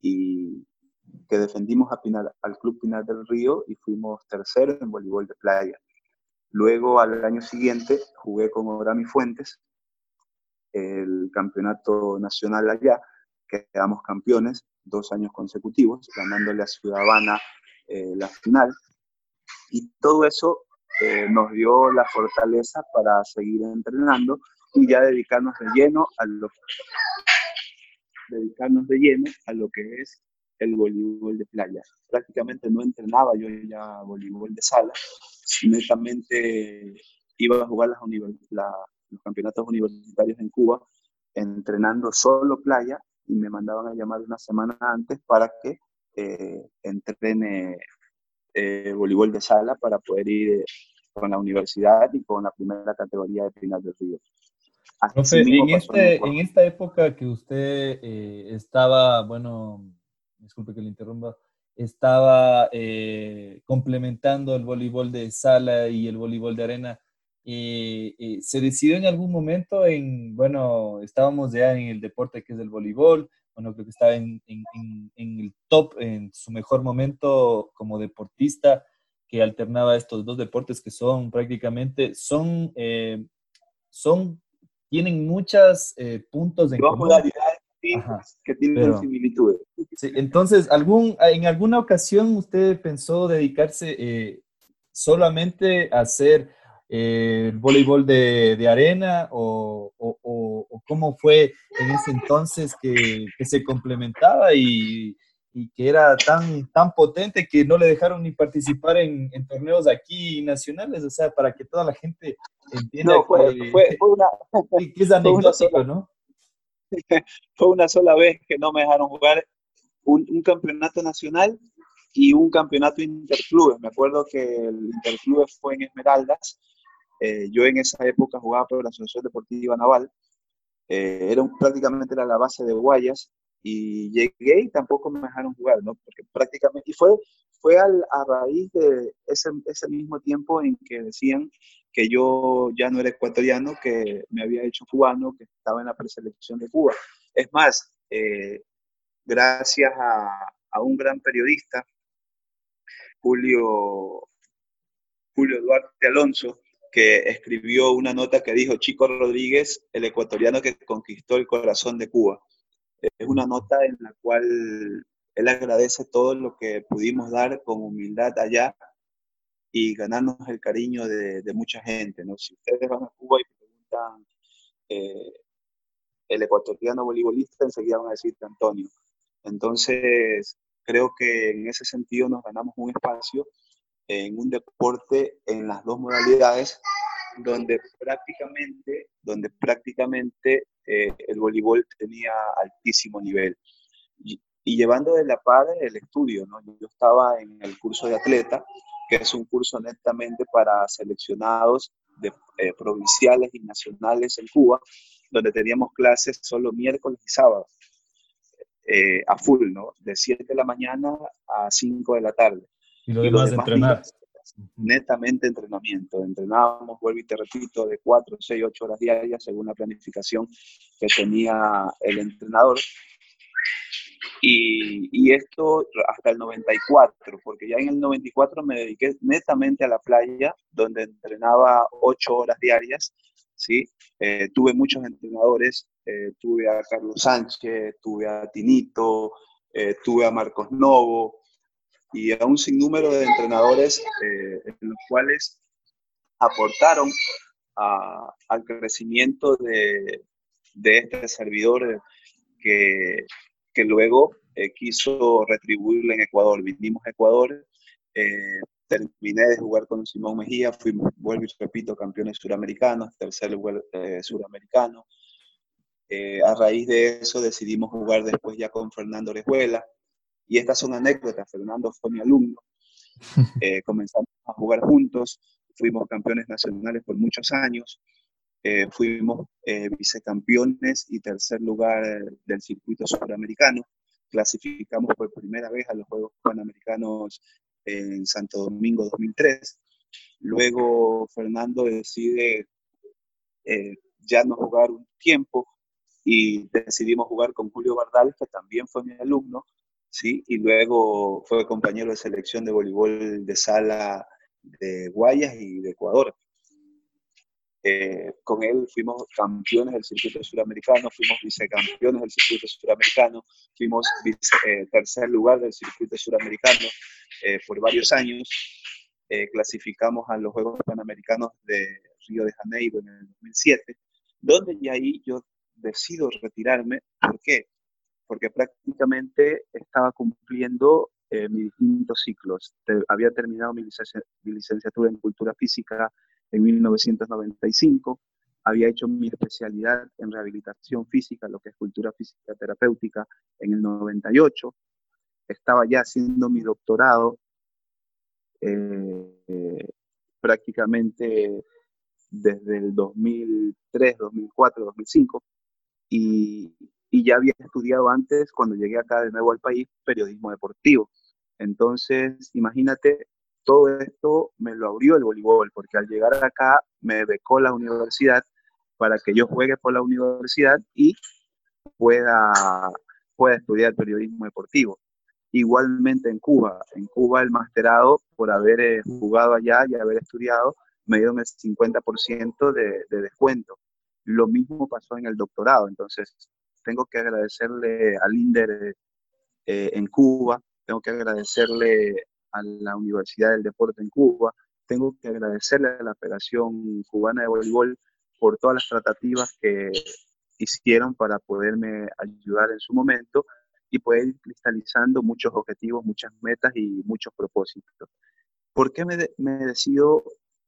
Y que defendimos al Club Pinar del Río y fuimos terceros en voleibol de playa. Luego, al año siguiente, jugué con Orami Fuentes, el campeonato nacional allá, quedamos campeones dos años consecutivos, ganándole a Ciudad Habana eh, la final. Y todo eso eh, nos dio la fortaleza para seguir entrenando y ya dedicarnos de lleno a lo, dedicarnos de lleno a lo que es el voleibol de playa. Prácticamente no entrenaba yo ya voleibol de sala, netamente iba a jugar las los campeonatos universitarios en Cuba entrenando solo playa y me mandaban a llamar una semana antes para que eh, entrene eh, voleibol de sala para poder ir eh, con la universidad y con la primera categoría de Pinar del Río. en, este, en esta época que usted estaba, bueno, disculpe que le interrumpa, estaba eh, complementando el voleibol de sala y el voleibol de arena. y ¿Se decidió en algún momento en, bueno, estábamos ya en el deporte que es el voleibol, bueno, creo que estaba en, en, en, el top, en su mejor momento como deportista, que alternaba estos dos deportes que son prácticamente, son, eh, son tienen muchos eh, puntos en común que tienen similitudes. entonces, algún, ¿en alguna ocasión usted pensó dedicarse eh, solamente a hacer eh, el voleibol de, de arena o, o, o, cómo fue en ese entonces que, que se complementaba y, y, que era tan, tan potente que no le dejaron ni participar en, en, torneos aquí nacionales, o sea, para que toda la gente entienda fue, que, fue, fue una, que es anecdótico, ¿no? fue una sola vez que no me dejaron jugar un, campeonato nacional y un campeonato interclubes. Me acuerdo que el interclubes fue en Esmeraldas. Eh, yo en esa época jugaba por la Asociación Deportiva Naval. Eh, era prácticamente la base de Guayas y llegué y tampoco me dejaron jugar, ¿no? Porque prácticamente, y fue, fue al, a raíz de ese, ese mismo tiempo en que decían que yo ya no era ecuatoriano, que me había hecho cubano, que estaba en la preselección de Cuba. Es más, eh, gracias a, a, un gran periodista, Julio, Julio Duarte Alonso, que escribió una nota que dijo Chico Rodríguez, el ecuatoriano que conquistó el corazón de Cuba. Es una nota en la cual él agradece todo lo que pudimos dar con humildad allá y ganarnos el cariño de, mucha gente. ¿no? Si ustedes van a Cuba y preguntan eh, el ecuatoriano voleibolista, enseguida van a decir Antonio. Entonces, creo que en ese sentido nos ganamos un espacio en un deporte en las dos modalidades donde prácticamente, donde prácticamente eh, el voleibol tenía altísimo nivel. Y, y, llevando de la par el estudio, ¿no? Yo estaba en el curso de atleta que es un curso netamente para seleccionados de, eh, provinciales y nacionales en Cuba, donde teníamos clases solo miércoles y sábados, eh, a full, ¿no? De 7 de la mañana a 5 de la tarde. Y lo demás, de entrenar. Netamente entrenamiento. Entrenábamos, vuelvo y te repito, de 4, 6, 8 horas diarias según la planificación que tenía el entrenador. Y, y, esto hasta el 94, porque ya en el 94 me dediqué netamente a la playa, donde entrenaba 8 horas diarias. ¿sí? Eh, tuve muchos entrenadores, eh, tuve a Carlos Sánchez, tuve a Tinito, eh, tuve a Marcos Novo, y a un sinnúmero de entrenadores eh, en los cuales aportaron al crecimiento de, de, este servidor que, que luego eh, quiso retribuirle en Ecuador. Vinimos a Ecuador, eh, terminé de jugar con Simón Mejía, fuimos, vuelvo y repito, campeones suramericanos, tercer lugar suramericano. a raíz de eso decidimos jugar después ya con Fernando Orejuela, y estas son anécdotas. Fernando fue mi alumno. Eh, comenzamos a jugar juntos. Fuimos campeones nacionales por muchos años. Eh, fuimos eh, vicecampeones y tercer lugar del circuito sudamericano. Clasificamos por primera vez a los Juegos Panamericanos en Santo Domingo 2003. Luego Fernando decide ya no jugar un tiempo y decidimos jugar con Julio Bardal, que también fue mi alumno, ¿sí? Y luego fue compañero de selección de voleibol de sala de Guayas y de Ecuador. Eh, con él fuimos campeones del circuito suramericano, fuimos vicecampeones del circuito suramericano, fuimos eh, tercer lugar del circuito suramericano eh, por varios años. clasificamos a los Juegos Panamericanos de Río de Janeiro en el 2007, donde ya ahí yo decido retirarme. ¿Por qué? Porque prácticamente estaba cumpliendo eh, mis distintos ciclos. había terminado mi, licenciatura en cultura física en 1995, había hecho mi especialidad en rehabilitación física, lo que es cultura física terapéutica, en el 98, estaba ya haciendo mi doctorado eh, prácticamente desde el 2003, 2004, 2005, y, y ya había estudiado antes, cuando llegué acá de nuevo al país, periodismo deportivo. Entonces, imagínate, todo esto me lo abrió el voleibol, porque al llegar acá me becó la universidad para que yo juegue por la universidad y pueda, pueda estudiar periodismo deportivo. Igualmente en Cuba, en Cuba el masterado, por haber eh, jugado allá y haber estudiado, me dieron el 50% de, de descuento. Lo mismo pasó en el doctorado, entonces tengo que agradecerle al INDER eh, en Cuba, tengo que agradecerle a la Universidad del Deporte en Cuba, tengo que agradecerle a la Federación Cubana de Voleibol por todas las tratativas que hicieron para poderme ayudar en su momento y poder ir cristalizando muchos objetivos, muchas metas y muchos propósitos. ¿Por qué me, decido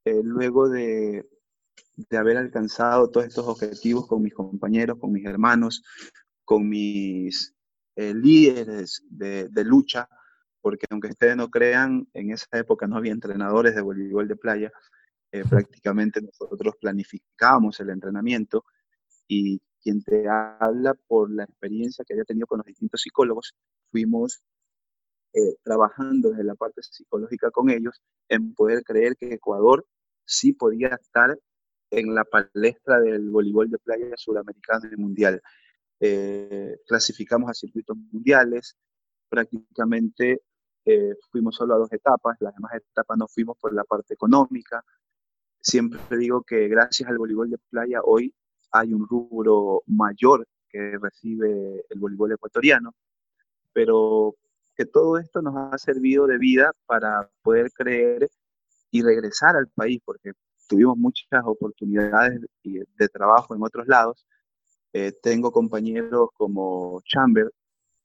eh, luego de de haber alcanzado todos estos objetivos con mis compañeros, con mis hermanos, con mis eh, líderes de, lucha, porque aunque ustedes no crean, en esa época no había entrenadores de voleibol de playa, eh, prácticamente nosotros planificábamos el entrenamiento y quien te habla por la experiencia que había tenido con los distintos psicólogos, fuimos eh, trabajando desde la parte psicológica con ellos en poder creer que Ecuador sí podía estar en la palestra del voleibol de playa sudamericano y mundial. Eh, clasificamos a circuitos mundiales, prácticamente eh, fuimos solo a dos etapas, las demás etapas no fuimos por la parte económica. Siempre digo que gracias al voleibol de playa hoy hay un rubro mayor que recibe el voleibol ecuatoriano, pero que todo esto nos ha servido de vida para poder creer y regresar al país, porque tuvimos muchas oportunidades de trabajo en otros lados. Eh, tengo compañeros como Chamber,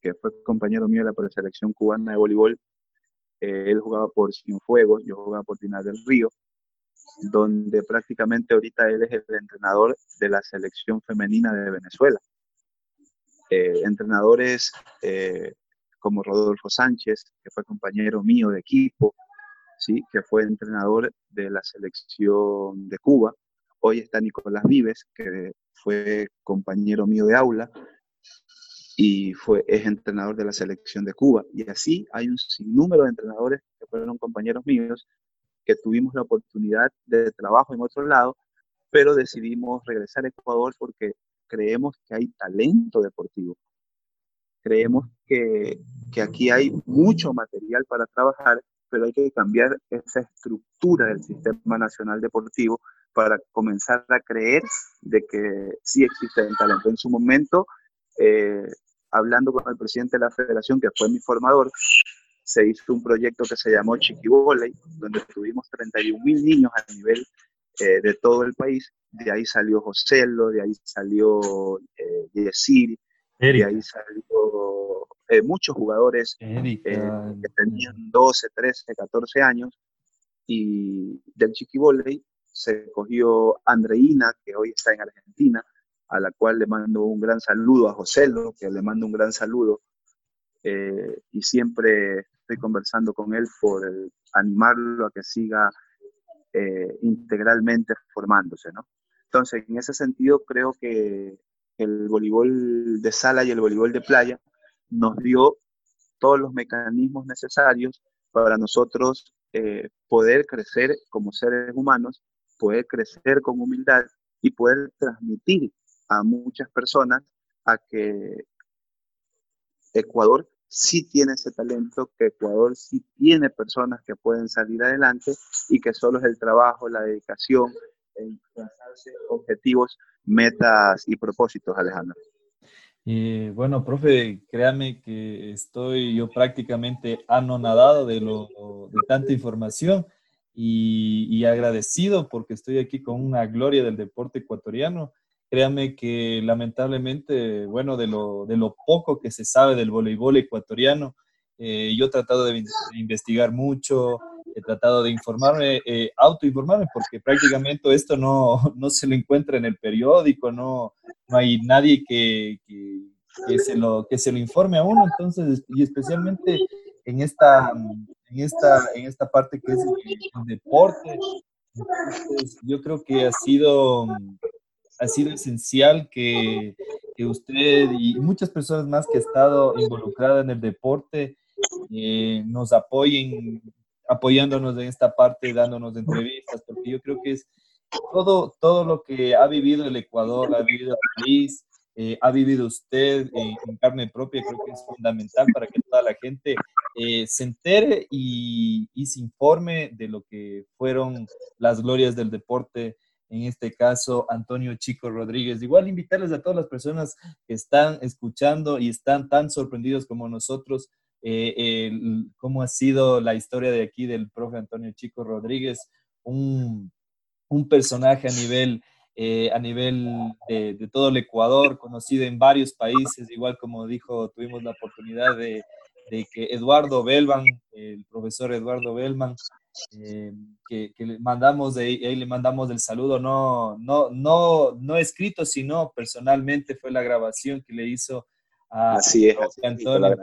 que fue compañero mío de la selección cubana de voleibol. Eh, él jugaba por Cienfuegos, yo jugaba por Dinar del Río, donde prácticamente ahorita él es el entrenador de la selección femenina de Venezuela. Eh, entrenadores como Rodolfo Sánchez, que fue compañero mío de equipo, ¿sí? que fue entrenador de la selección de Cuba. Hoy está Nicolás Vives, que fue compañero mío de aula y fue, es entrenador de la selección de Cuba. Y así hay un sinnúmero de entrenadores que fueron compañeros míos que tuvimos la oportunidad de trabajo en otro lado, pero decidimos regresar a Ecuador porque creemos que hay talento deportivo. Creemos que, que aquí hay mucho material para trabajar, pero hay que cambiar esa estructura del sistema nacional deportivo para comenzar a creer de que sí existe el talento. En su momento, eh, hablando con el presidente de la federación, que fue mi formador, se hizo un proyecto que se llamó Chiqui Volley, donde tuvimos 31 mil niños a nivel eh, de todo el país. De ahí salió Joselo, de ahí salió eh, Yesil, de ahí salió eh, muchos jugadores eh, que tenían 12, 13, 14 años. Y del Chiqui Volley se cogió Andreina, que hoy está en Argentina, a la cual le mando un gran saludo a Joselo, que le mando un gran saludo. y siempre estoy conversando con él por animarlo a que siga eh, integralmente formándose, ¿no? Entonces, en ese sentido, creo que el voleibol de sala y el voleibol de playa nos dio todos los mecanismos necesarios para nosotros eh, poder crecer como seres humanos, poder crecer con humildad y poder transmitir a muchas personas a que Ecuador sí tiene ese talento, que Ecuador sí tiene personas que pueden salir adelante y que solo es el trabajo, la dedicación, trazarse objetivos, metas y propósitos, Alejandro. Bueno, profe, créame que estoy yo prácticamente anonadado de, lo, de tanta información y, y agradecido porque estoy aquí con una gloria del deporte ecuatoriano. Créame que lamentablemente, bueno, de lo, de lo poco que se sabe del voleibol ecuatoriano, eh, yo he tratado de, investigar mucho, he tratado de informarme, eh, autoinformarme, porque prácticamente esto no, no, se lo encuentra en el periódico, no, no hay nadie que, que, que, se lo, que se lo informe a uno, entonces, y especialmente en esta, en esta, en esta parte que es el, deporte. Entonces, yo creo que ha sido ha sido esencial que, que, usted y muchas personas más que han estado involucradas en el deporte eh, nos apoyen, apoyándonos en esta parte, dándonos entrevistas, porque yo creo que es todo, todo lo que ha vivido el Ecuador, ha vivido el país, eh, ha vivido usted en carne propia, creo que es fundamental para que toda la gente eh, se entere y, y, se informe de lo que fueron las glorias del deporte en este caso Antonio Chico Rodríguez. Igual invitarles a todas las personas que están escuchando y están tan sorprendidos como nosotros, eh, cómo ha sido la historia de aquí del profe Antonio Chico Rodríguez, un, un personaje a nivel, eh, a nivel de, de, todo el Ecuador, conocido en varios países, igual como dijo, tuvimos la oportunidad de, de que Eduardo Belman, el profesor Eduardo Belman, eh, que, le mandamos de ahí le mandamos el saludo, no, no, no, no escrito, sino personalmente fue la grabación que le hizo a, así es, Antonio.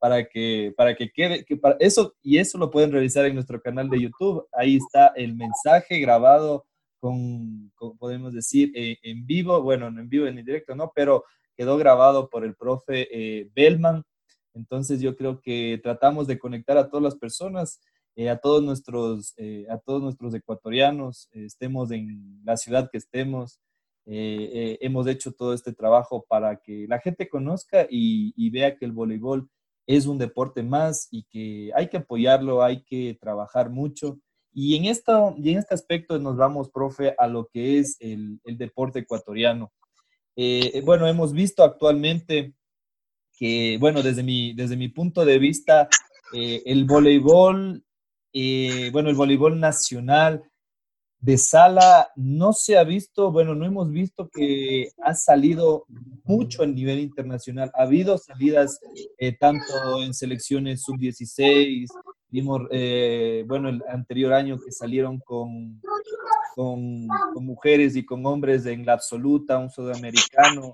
Para que, para que quede, que para eso, y eso lo pueden revisar en nuestro canal de YouTube. Ahí está el mensaje grabado con, podemos decir, eh, en vivo, bueno, no en vivo, en directo, no, pero quedó grabado por el profe eh, Bellman. Entonces yo creo que tratamos de conectar a todas las personas eh, a, todos nuestros, eh, a todos nuestros ecuatorianos, eh, estemos en la ciudad que estemos. hemos hecho todo este trabajo para que la gente conozca y, vea que el voleibol es un deporte más y que hay que apoyarlo, hay que trabajar mucho. Y en, esto, y en este aspecto nos vamos, profe, a lo que es el, el deporte ecuatoriano. bueno, hemos visto actualmente que, bueno, desde mi, desde mi punto de vista, el voleibol eh, bueno, el voleibol nacional de sala no se ha visto, bueno, no hemos visto que ha salido mucho a nivel internacional. Ha habido salidas eh, tanto en selecciones sub-16, vimos, eh, bueno, el anterior año que salieron con, con, mujeres y con hombres en la absoluta, un sudamericano.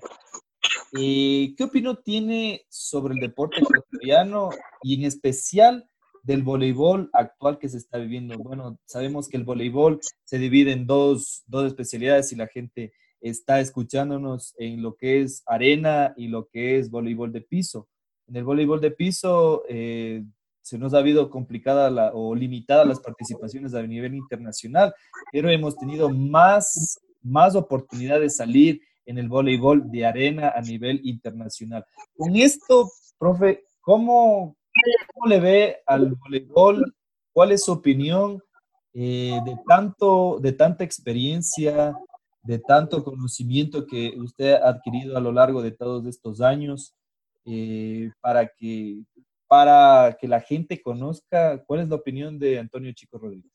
¿Qué opinión tiene sobre el deporte ecuatoriano y en especial del voleibol actual que se está viviendo. Bueno, sabemos que el voleibol se divide en dos, dos especialidades y la gente está escuchándonos en lo que es arena y lo que es voleibol de piso. En el voleibol de piso eh, se nos ha habido complicada o limitada las participaciones a nivel internacional, pero hemos tenido más, más oportunidad de salir en el voleibol de arena a nivel internacional. Con esto, profe, ¿cómo, cómo le ve al voleibol? ¿Cuál es su opinión eh, de, tanto, de tanta experiencia, de tanto conocimiento que usted ha adquirido a lo largo de todos estos años? Eh, para, que, para que la gente conozca cuál es la opinión de Antonio Chico Rodríguez.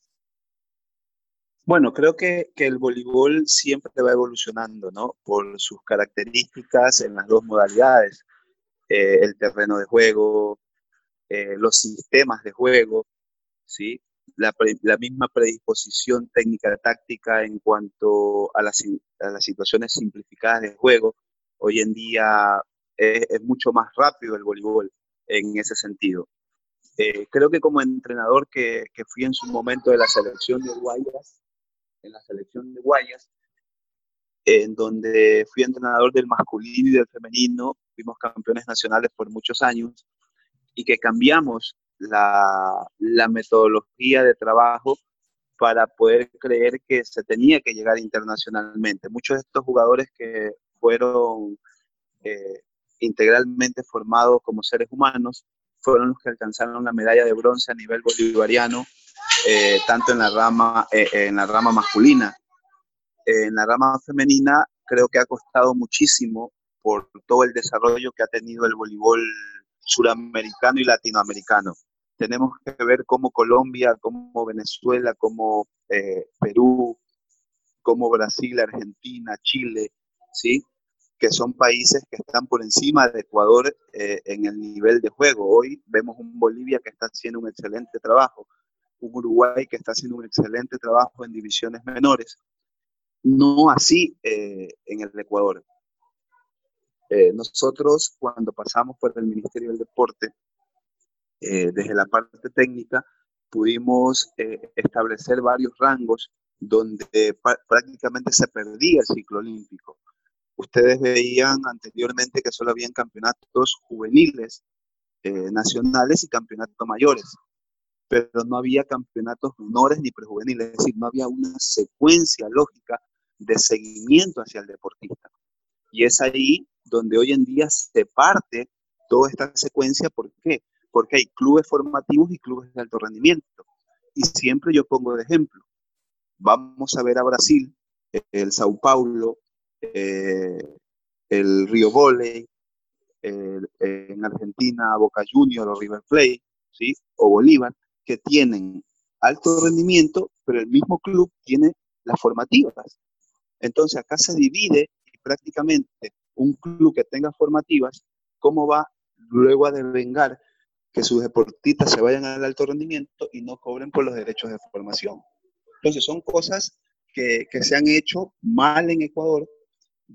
Bueno, creo que, que, el voleibol siempre va evolucionando, ¿no? Por sus características en las dos modalidades, eh, el terreno de juego, eh, los sistemas de juego, ¿sí? La, la, misma predisposición técnica táctica en cuanto a las, a las situaciones simplificadas de juego. Hoy en día es, mucho más rápido el voleibol en ese sentido. Eh, creo que como entrenador que, que, fui en su momento de la selección de Guayas, en la selección de Guayas, en donde fui entrenador del masculino y del femenino, fuimos campeones nacionales por muchos años, y que cambiamos la, la metodología de trabajo para poder creer que se tenía que llegar internacionalmente. Muchos de estos jugadores que fueron eh, integralmente formados como seres humanos, fueron los que alcanzaron la medalla de bronce a nivel bolivariano, eh, tanto en la, rama, eh, en la rama masculina. en la rama femenina creo que ha costado muchísimo por todo el desarrollo que ha tenido el voleibol suramericano y latinoamericano. Tenemos que ver cómo Colombia, cómo Venezuela, cómo eh, Perú, cómo Brasil, Argentina, Chile, ¿sí? que son países que están por encima de Ecuador eh, en el nivel de juego. Hoy vemos un Bolivia que está haciendo un excelente trabajo, un Uruguay que está haciendo un excelente trabajo en divisiones menores. No así eh, en el Ecuador. Eh, nosotros cuando pasamos por el Ministerio del Deporte, desde la parte técnica, pudimos establecer varios rangos donde prácticamente se perdía el ciclo olímpico Ustedes veían anteriormente que solo habían campeonatos juveniles eh, nacionales y campeonatos mayores, pero no había campeonatos menores ni prejuveniles, es decir, no había una secuencia lógica de seguimiento hacia el deportista. Y es ahí donde hoy en día se parte toda esta secuencia. ¿Por qué? Porque hay clubes formativos y clubes de alto rendimiento. Y siempre yo pongo de ejemplo. Vamos a ver a Brasil, el Sao Paulo, eh, el Río Volley, en Argentina Boca Juniors o River Plate, ¿sí? o Bolívar, que tienen alto rendimiento, pero el mismo club tiene las formativas. Entonces acá se divide y prácticamente un club que tenga formativas, ¿cómo va luego a devengar que sus deportistas se vayan al alto rendimiento y no cobren por los derechos de formación? Entonces son cosas que, que se han hecho mal en Ecuador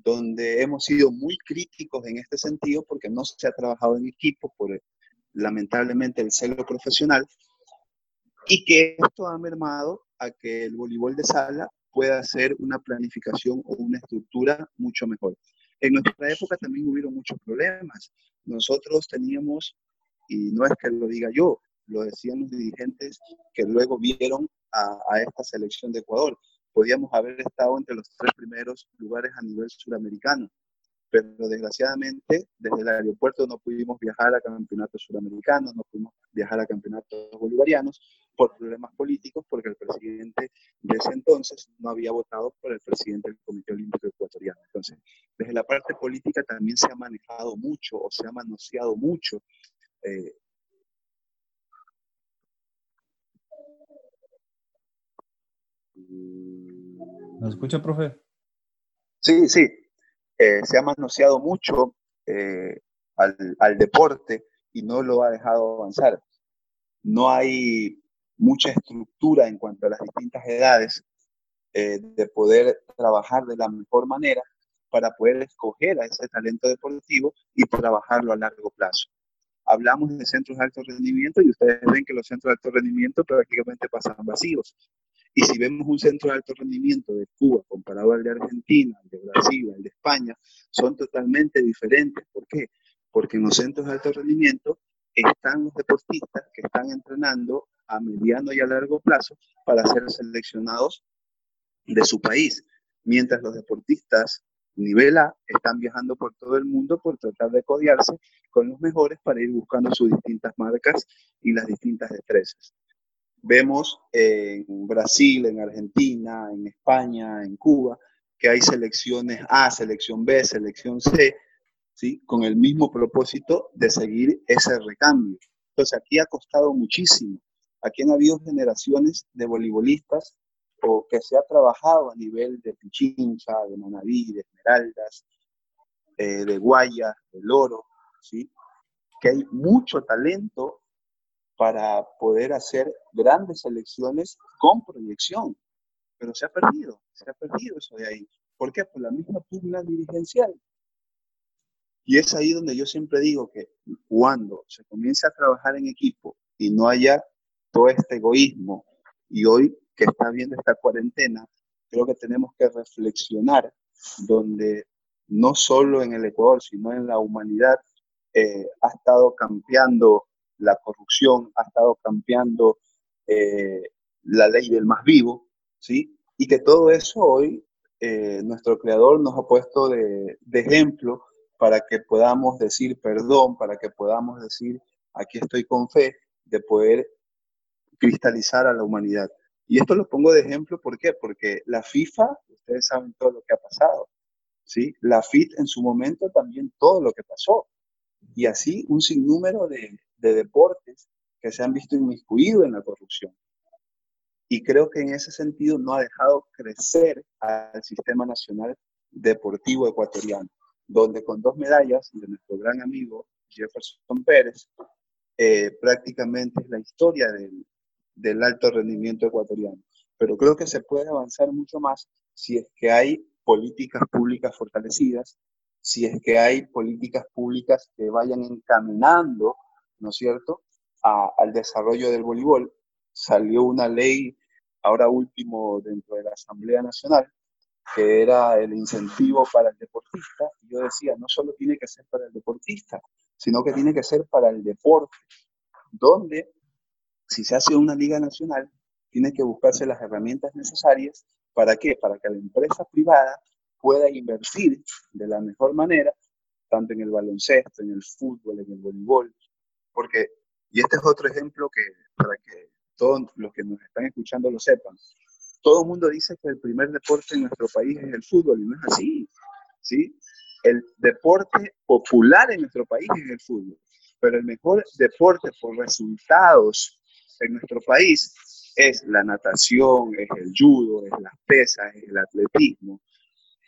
donde hemos sido muy críticos en este sentido porque no se ha trabajado en equipo por lamentablemente el celo profesional y que esto ha mermado a que el voleibol de sala pueda hacer una planificación o una estructura mucho mejor. En nuestra época también hubieron muchos problemas. Nosotros teníamos, y no es que lo diga yo, lo decían los dirigentes que luego vieron a, a esta selección de Ecuador podíamos haber estado entre los tres primeros lugares a nivel suramericano, pero desgraciadamente desde el aeropuerto no pudimos viajar a campeonatos suramericanos, no pudimos viajar a campeonatos bolivarianos por problemas políticos, porque el presidente de ese entonces no había votado por el presidente del Comité Olímpico Ecuatoriano. Entonces, desde la parte política también se ha manejado mucho o se ha manoseado mucho eh, ¿Nos escucha, profe? Sí, sí. Se ha manoseado mucho eh, al, deporte y no lo ha dejado avanzar. No hay mucha estructura en cuanto a las distintas edades eh, de poder trabajar de la mejor manera para poder escoger a ese talento deportivo y trabajarlo a largo plazo. Hablamos de centros de alto rendimiento y ustedes ven que los centros de alto rendimiento prácticamente pasan vacíos. Y si vemos un centro de alto rendimiento de Cuba comparado al de Argentina, al de Brasil, al de España, son totalmente diferentes. ¿Por qué? Porque en los centros de alto rendimiento están los deportistas que están entrenando a mediano y a largo plazo para ser seleccionados de su país, mientras los deportistas nivel A están viajando por todo el mundo por tratar de codiarse con los mejores para ir buscando sus distintas marcas y las distintas destrezas. Vemos en Brasil, en Argentina, en España, en Cuba, que hay selecciones A, selección B, selección C, ¿sí? con el mismo propósito de seguir ese recambio. Entonces aquí ha costado muchísimo. Aquí han habido generaciones de voleibolistas o que se ha trabajado a nivel de Pichincha, de Manaví, de Esmeraldas, eh, de Guaya, de Loro, ¿sí? que hay mucho talento para poder hacer grandes selecciones con proyección, pero se ha perdido, se ha perdido eso de ahí. ¿Por qué? Por la misma pugna dirigencial. Y es ahí donde yo siempre digo que cuando se comienza a trabajar en equipo y no haya todo este egoísmo, y hoy que está viendo esta cuarentena, creo que tenemos que reflexionar donde no solo en el Ecuador, sino en la humanidad, eh, ha estado campeando la corrupción, ha estado campeando eh, la ley del más vivo, ¿sí? Y que todo eso hoy eh, nuestro creador nos ha puesto de, de ejemplo para que podamos decir perdón, para que podamos decir aquí estoy con fe, de poder cristalizar a la humanidad. Y esto lo pongo de ejemplo, ¿por qué? Porque la FIFA, ustedes saben todo lo que ha pasado, ¿sí? La FIT en su momento también todo lo que pasó. Y así un sinnúmero de, de deportes que se han visto inmiscuidos en la corrupción. Y creo que en ese sentido no ha dejado crecer al sistema nacional deportivo ecuatoriano, donde con dos medallas de nuestro gran amigo Jefferson Pérez, eh, prácticamente es la historia del, del alto rendimiento ecuatoriano. Pero creo que se puede avanzar mucho más si es que hay políticas públicas fortalecidas, si es que hay políticas públicas que vayan encaminando, ¿no es cierto?, al desarrollo del voleibol. Salió una ley, ahora último, dentro de la Asamblea Nacional, que era el incentivo para el deportista. Y yo decía, no solo tiene que ser para el deportista, sino que tiene que ser para el deporte, donde si se hace una liga nacional, tiene que buscarse las herramientas necesarias. ¿Para qué? Para que la empresa privada pueda invertir de la mejor manera, tanto en el baloncesto, en el fútbol, en el voleibol. Porque, y este es otro ejemplo que, para que todos los que nos están escuchando lo sepan, todo el mundo dice que el primer deporte en nuestro país es el fútbol, y no es así. ¿sí? El deporte popular en nuestro país es el fútbol, pero el mejor deporte por resultados en nuestro país es la natación, es el judo, es las pesas, es el atletismo.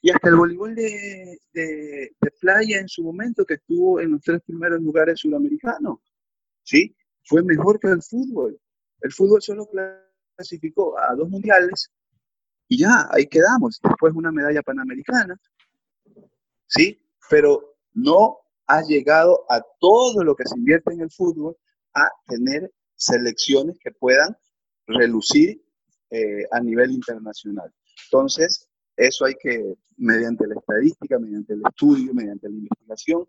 Y hasta el voleibol de, de, playa en su momento, que estuvo en los tres primeros lugares sudamericanos, ¿sí? Fue mejor que el fútbol. El fútbol solo clasificó a dos mundiales y ya, ahí quedamos. Después una medalla panamericana, ¿sí? Pero no ha llegado a todo lo que se invierte en el fútbol a tener selecciones que puedan relucir eh, a nivel internacional. Entonces, eso hay que, mediante la estadística, mediante el estudio, mediante la investigación,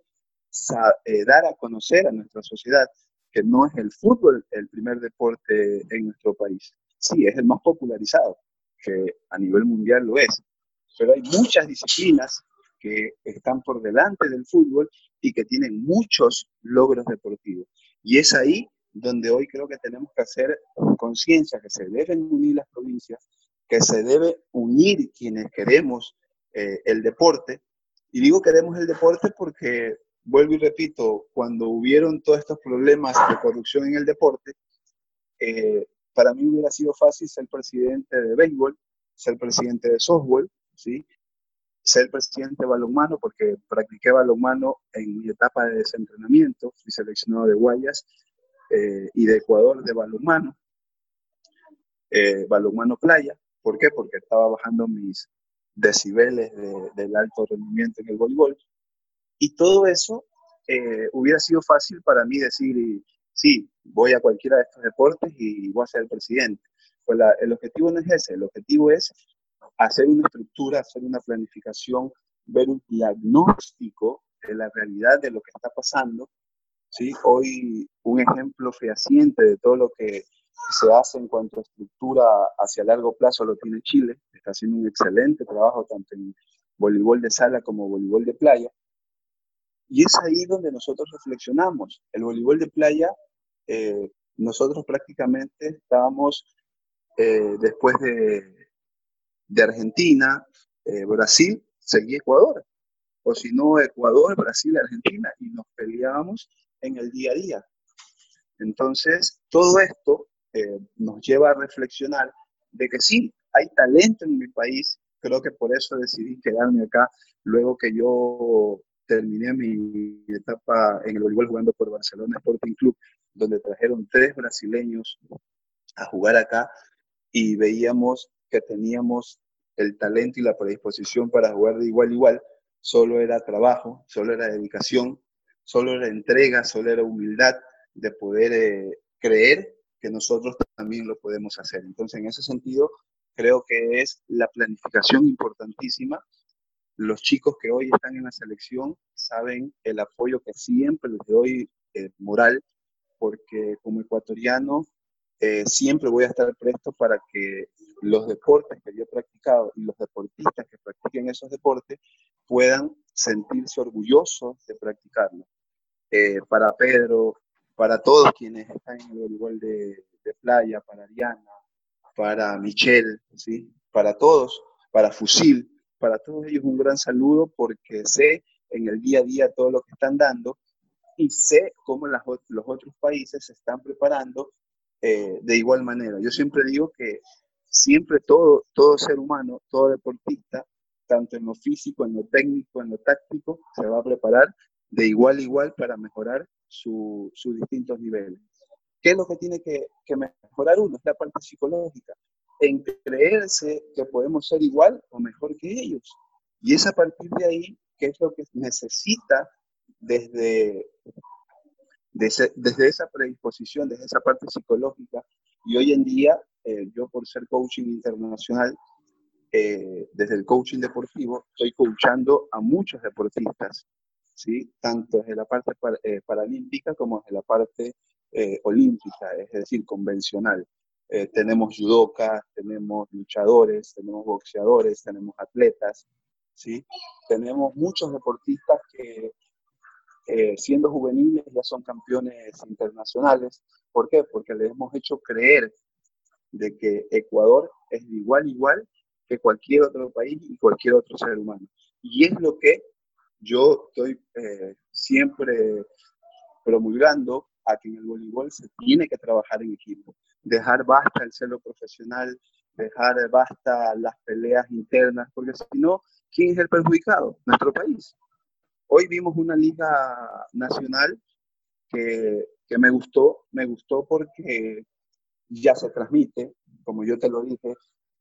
eh, dar a conocer a nuestra sociedad que no es el fútbol el primer deporte en nuestro país. Sí, es el más popularizado, que a nivel mundial lo es, pero hay muchas disciplinas que están por delante del fútbol y que tienen muchos logros deportivos. Y es ahí donde hoy creo que tenemos que hacer conciencia que se deben unir las provincias, que se debe unir quienes queremos eh, el deporte. Y digo queremos el deporte porque, vuelvo y repito, cuando hubieron todos estos problemas de corrupción en el deporte, eh, para mí hubiera sido fácil ser presidente de béisbol, ser presidente de softball, ¿sí? ser presidente de balonmano, porque practiqué balonmano en mi etapa de desentrenamiento, fui seleccionado de Guayas, eh, y de Ecuador de balonmano, eh, balonmano playa. ¿Por qué? Porque estaba bajando mis decibeles del alto rendimiento en el voleibol. Y todo eso eh, hubiera sido fácil para mí decir, sí, voy a cualquiera de estos deportes y voy a ser el presidente. Pues el objetivo no es ese, el objetivo es hacer una estructura, hacer una planificación, ver un diagnóstico de la realidad de lo que está pasando ¿sí? Hoy un ejemplo fehaciente de todo lo que se hace en cuanto a estructura hacia largo plazo lo tiene Chile. Está haciendo un excelente trabajo tanto en voleibol de sala como voleibol de playa. Y es ahí donde nosotros reflexionamos. El voleibol de playa, eh, nosotros prácticamente estábamos eh, después de, de Argentina, eh, Brasil, seguía Ecuador. O si no, Ecuador, Brasil, Argentina. Y nos peleábamos en el día a día. Entonces, todo esto eh, nos lleva a reflexionar de que sí, hay talento en mi país. Creo que por eso decidí quedarme acá luego que yo terminé mi etapa en el voleibol jugando por Barcelona Sporting Club, donde trajeron tres brasileños a jugar acá y veíamos que teníamos el talento y la predisposición para jugar de igual a igual, solo era trabajo, solo era dedicación, solo era entrega, solo era humildad de poder eh, creer que nosotros también lo podemos hacer. Entonces, en ese sentido, creo que es la planificación importantísima. Los chicos que hoy están en la selección saben el apoyo que siempre les doy eh, moral, porque como ecuatoriano eh, siempre voy a estar presto para que los deportes que yo he practicado y los deportistas que practiquen esos deportes puedan sentirse orgullosos de practicarlo. Eh, para Pedro, para todos quienes están en el voleibol de, de, playa, para Diana, para Michelle, ¿sí? para todos, para Fusil, para todos ellos un gran saludo porque sé en el día a día todo lo que están dando y sé cómo los otros países se están preparando eh, de igual manera. Yo siempre digo que siempre todo, todo ser humano, todo deportista, tanto en lo físico, en lo técnico, en lo táctico, se va a preparar de igual a igual para mejorar sus distintos niveles. ¿Qué es lo que tiene que, mejorar uno? Es la parte psicológica, en creerse que podemos ser igual o mejor que ellos. Y es a partir de ahí que es lo que necesita desde desde, esa predisposición, desde esa parte psicológica. Y hoy en día, eh, yo por ser coaching internacional, eh, desde el coaching deportivo, estoy coachando a muchos deportistas, ¿sí? tanto desde la parte eh, paralímpica como desde la parte olímpica, es decir, convencional. Tenemos judocas, tenemos luchadores, tenemos boxeadores, tenemos atletas, ¿sí? tenemos muchos deportistas que eh, siendo juveniles ya son campeones internacionales. ¿Por qué? Porque les hemos hecho creer de que Ecuador es igual igual que cualquier otro país y cualquier otro ser humano. Y es lo que yo estoy eh, siempre promulgando a que en el voleibol se tiene que trabajar en equipo, dejar basta el celo profesional, dejar basta las peleas internas, porque si no, ¿quién es el perjudicado? Nuestro país. Hoy vimos una liga nacional que, que, me gustó, me gustó porque ya se transmite, como yo te lo dije,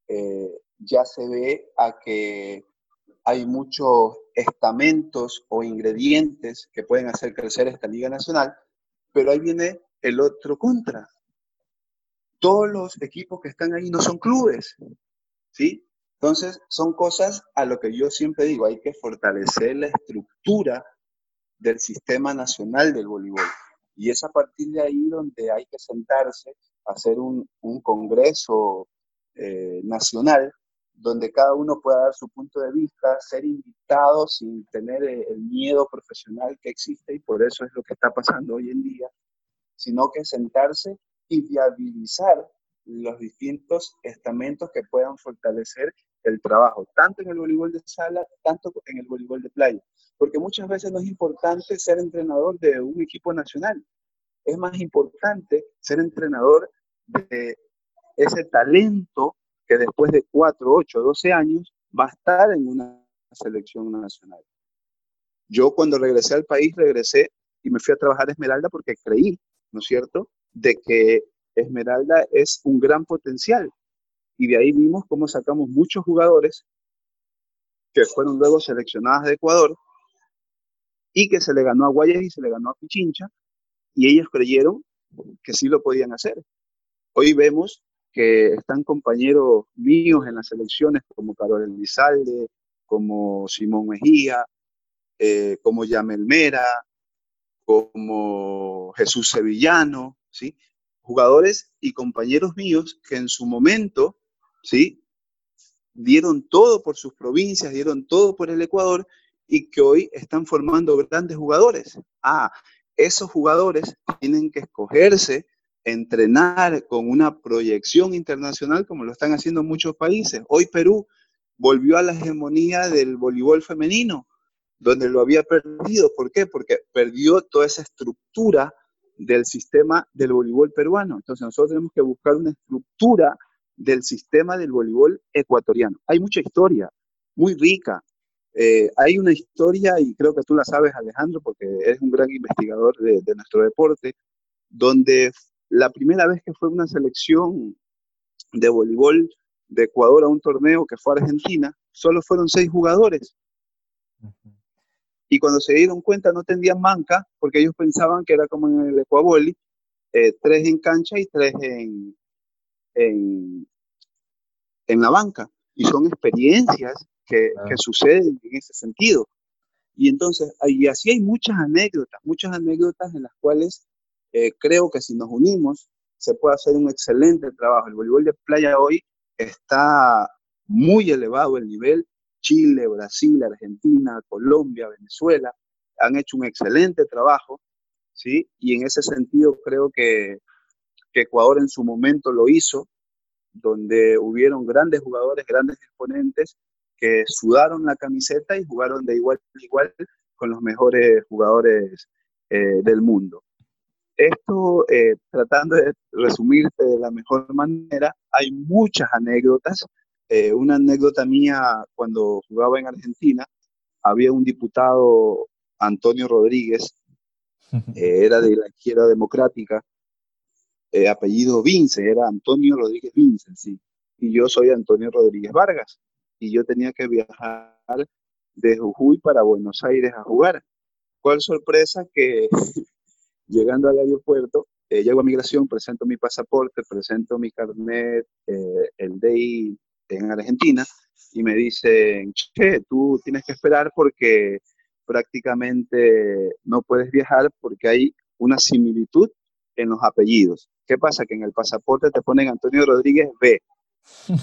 eh, ya se ve a que hay muchos estamentos o ingredientes que pueden hacer crecer esta liga nacional, pero ahí viene el otro contra. Todos los equipos que están ahí no son clubes, ¿sí? Entonces, son cosas a lo que yo siempre digo, hay que fortalecer la estructura del sistema nacional del voleibol. Y es a partir de ahí donde hay que sentarse, hacer un, congreso eh, nacional donde cada uno pueda dar su punto de vista, ser invitado sin tener eh, el miedo profesional que existe y por eso es lo que está pasando hoy en día, sino que sentarse y viabilizar los distintos estamentos que puedan fortalecer el trabajo, tanto en el voleibol de sala, tanto en el voleibol de playa. Porque muchas veces no es importante ser entrenador de un equipo nacional. Es más importante ser entrenador de ese talento que después de 4, 8, 12 años va a estar en una selección nacional. Yo cuando regresé al país, regresé y me fui a trabajar a Esmeralda porque creí, ¿no es cierto?, de que Esmeralda es un gran potencial y de ahí vimos cómo sacamos muchos jugadores que fueron luego seleccionados de Ecuador y que se le ganó a Guayas y se le ganó a Pichincha y ellos creyeron que sí lo podían hacer. Hoy vemos que están compañeros míos en las selecciones como Carol Elizalde, como Simón Mejía, eh, como Yamel Mera, como Jesús Sevillano, ¿sí? Jugadores y compañeros míos que en su momento, ¿sí? Dieron todo por sus provincias, dieron todo por el Ecuador y que hoy están formando grandes jugadores. Ah, esos jugadores tienen que escogerse, entrenar con una proyección internacional como lo están haciendo muchos países. Hoy Perú volvió a la hegemonía del voleibol femenino, donde lo había perdido. ¿Por qué? Porque perdió toda esa estructura del sistema del voleibol peruano. Entonces nosotros tenemos que buscar una estructura del sistema del voleibol ecuatoriano. Hay mucha historia, muy rica. Eh, hay una historia, y creo que tú la sabes, Alejandro, porque eres un gran investigador de, nuestro deporte, donde la primera vez que fue una selección de voleibol de Ecuador a un torneo que fue a Argentina, solo fueron seis jugadores. Y cuando se dieron cuenta no tendían manca, porque ellos pensaban que era como en el Ecuaboli, eh, tres en cancha y tres en, en, la banca. Y son experiencias que, que suceden en ese sentido. Y entonces, y así hay muchas anécdotas, muchas anécdotas en las cuales eh, creo que si nos unimos se puede hacer un excelente trabajo. El voleibol de playa hoy está muy elevado el nivel. Chile, Brasil, Argentina, Colombia, Venezuela han hecho un excelente trabajo, ¿sí? Y en ese sentido creo que, que Ecuador en su momento lo hizo, donde hubieron grandes jugadores, grandes exponentes que sudaron la camiseta y jugaron de igual a igual con los mejores jugadores eh, del mundo. Esto, eh, tratando de resumirte de la mejor manera, hay muchas anécdotas. Eh, una anécdota mía cuando jugaba en Argentina, había un diputado, Antonio Rodríguez, eh, era de la izquierda democrática, apellido Vince, era Antonio Rodríguez Vince, sí. Y yo soy Antonio Rodríguez Vargas. Y yo tenía que viajar de Jujuy para Buenos Aires a jugar. ¿Cuál sorpresa que Llegando al aeropuerto, eh, llego a migración, presento mi pasaporte, presento mi carnet, eh, el DI en Argentina, y me dicen, che, tú tienes que esperar porque prácticamente no puedes viajar porque hay una similitud en los apellidos. ¿Qué pasa? Que en el pasaporte te ponen Antonio Rodríguez B.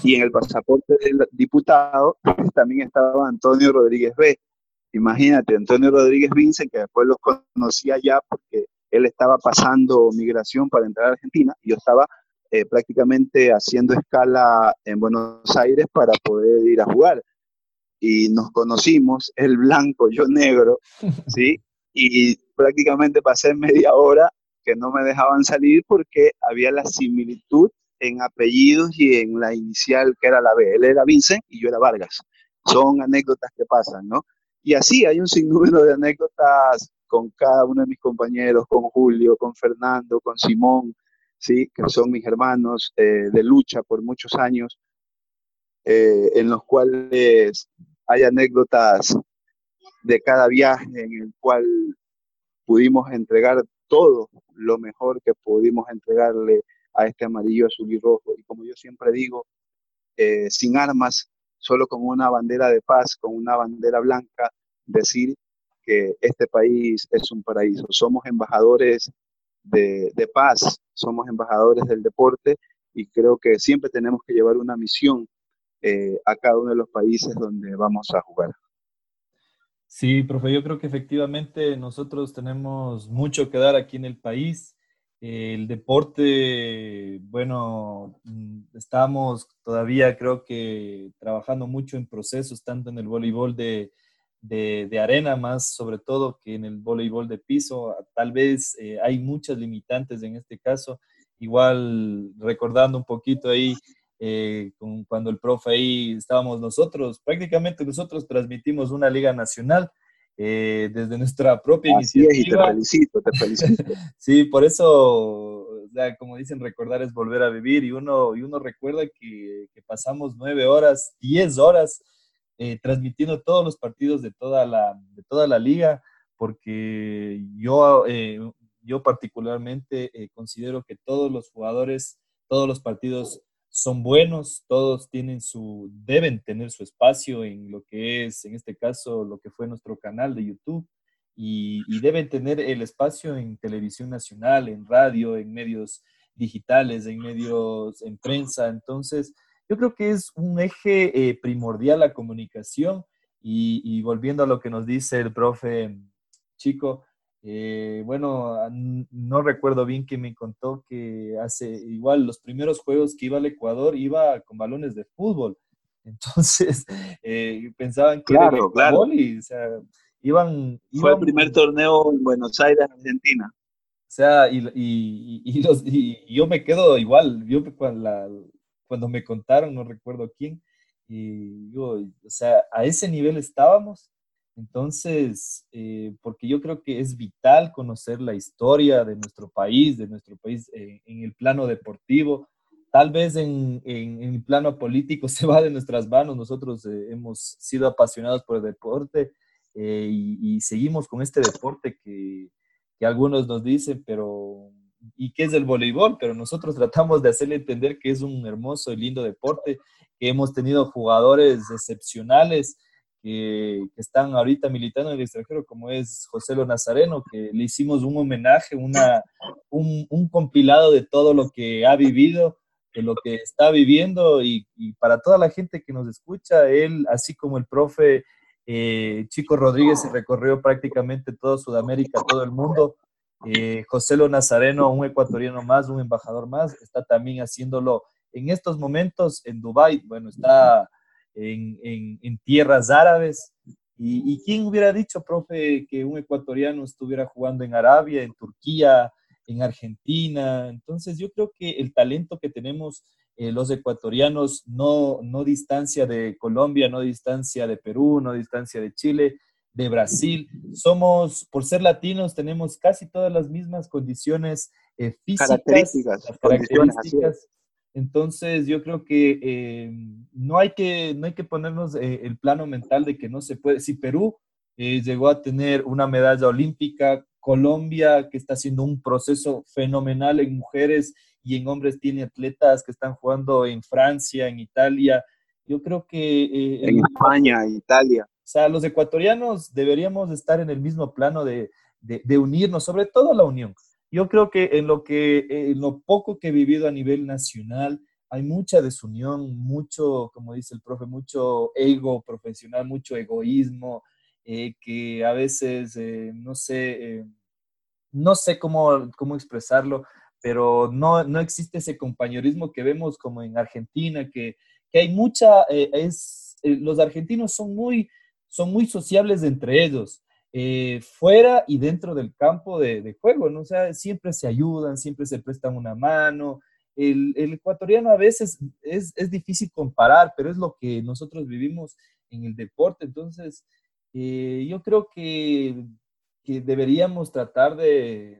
Y en el pasaporte del diputado también estaba Antonio Rodríguez B. Imagínate, Antonio Rodríguez Vince, que después los conocía ya porque él estaba pasando migración para entrar a Argentina y yo estaba eh, prácticamente haciendo escala en Buenos Aires para poder ir a jugar. Y nos conocimos, el blanco, yo negro, ¿sí? Y prácticamente pasé media hora que no me dejaban salir porque había la similitud en apellidos y en la inicial que era la B. Él era Vincent y yo era Vargas. Son anécdotas que pasan, ¿no? Y así hay un sinnúmero de anécdotas con cada uno de mis compañeros, con Julio, con Fernando, con Simón, ¿sí? que son mis hermanos eh, de lucha por muchos años, eh, en los cuales hay anécdotas de cada viaje en el cual pudimos entregar todo lo mejor que pudimos entregarle a este amarillo, azul y rojo. Y como yo siempre digo, eh, sin armas, solo con una bandera de paz, con una bandera blanca, decir que este país es un paraíso. Somos embajadores de, paz, somos embajadores del deporte y creo que siempre tenemos que llevar una misión eh, a cada uno de los países donde vamos a jugar. Sí, profe, yo creo que efectivamente nosotros tenemos mucho que dar aquí en el país. El deporte, bueno, mm, estamos todavía creo que trabajando mucho en procesos, tanto en el voleibol de, de, arena más, sobre todo que en el voleibol de piso. Tal vez eh, hay muchas limitantes en este caso. Igual recordando un poquito ahí, eh, con, cuando el profe ahí estábamos nosotros, prácticamente nosotros transmitimos una liga nacional. Eh, desde nuestra propia Así iniciativa. te felicito, te felicito. sí, por eso, como dicen, recordar es volver a vivir y uno, y uno recuerda que, que pasamos nueve horas, diez horas eh, transmitiendo todos los partidos de toda la, de toda la liga, porque yo, eh, yo particularmente eh, considero que todos los jugadores, todos los partidos son buenos, todos tienen su, deben tener su espacio en lo que es, en este caso, lo que fue nuestro canal de YouTube. y, deben tener el espacio en televisión nacional, en radio, en medios digitales, en medios, en prensa. Entonces, yo creo que es un eje eh, primordial la comunicación y, volviendo a lo que nos dice el profe Chico, eh, bueno, no recuerdo bien que me contó que hace igual los primeros juegos que iba al Ecuador iba con balones de fútbol. Entonces, eh, pensaban que claro, era claro. o sea, iban, Fue el primer torneo en Buenos Aires, Argentina. O sea, y, y, y, los, y yo me quedo igual, yo cuando, cuando me contaron, no recuerdo quién, y yo, o sea, a ese nivel estábamos. Entonces, eh, porque yo creo que es vital conocer la historia de nuestro país, de nuestro país eh, en el plano deportivo. Tal vez en, en, el plano político se va de nuestras manos. Nosotros eh, hemos sido apasionados por el deporte y, y, seguimos con este deporte que, que algunos nos dicen, pero y qué es el voleibol, pero nosotros tratamos de hacerle entender que es un hermoso y lindo deporte, que hemos tenido jugadores excepcionales que, están ahorita militando en el extranjero, como es José Lo Nazareno, que le hicimos un homenaje, una, un, compilado de todo lo que ha vivido, de lo que está viviendo y, para toda la gente que nos escucha, él, así como el profe eh, Chico Rodríguez, recorrió prácticamente todo Sudamérica, todo el mundo eh, José Lo Nazareno, un ecuatoriano más, un embajador más, está también haciéndolo en estos momentos en Dubái, bueno, está en, tierras árabes. Y, quién hubiera dicho, profe, que un ecuatoriano estuviera jugando en Arabia, en Turquía, en Argentina? Entonces yo creo que el talento que tenemos eh, los ecuatorianos no, no distancia de Colombia, no distancia de Perú, no distancia de Chile, de Brasil. Somos, por ser latinos, tenemos casi todas las mismas condiciones eh, físicas, características, características. Entonces, yo creo que eh, no, hay que no hay que ponernos eh, el plano mental de que no se puede. Si Perú llegó a tener una medalla olímpica, Colombia, que está haciendo un proceso fenomenal en mujeres y en hombres, tiene atletas que están jugando en Francia, en Italia. Yo creo que... en España, Italia. O sea, los ecuatorianos deberíamos estar en el mismo plano de, unirnos, sobre todo la unión. Yo creo que en lo, que, en lo poco que he vivido a nivel nacional, hay mucha desunión, mucho, como dice el profe, mucho ego profesional, mucho egoísmo, eh, que a veces, eh, no sé, eh, no sé cómo, cómo expresarlo, pero no, no existe ese compañerismo que vemos como en Argentina, que, que hay mucha, es, los argentinos son muy, son muy sociables entre ellos, eh, fuera y dentro del campo de, juego, ¿no? O sea, siempre se ayudan, siempre se prestan una mano. El, ecuatoriano a veces es, difícil comparar, pero es lo que nosotros vivimos en el deporte. Entonces, eh, yo creo que, deberíamos tratar de,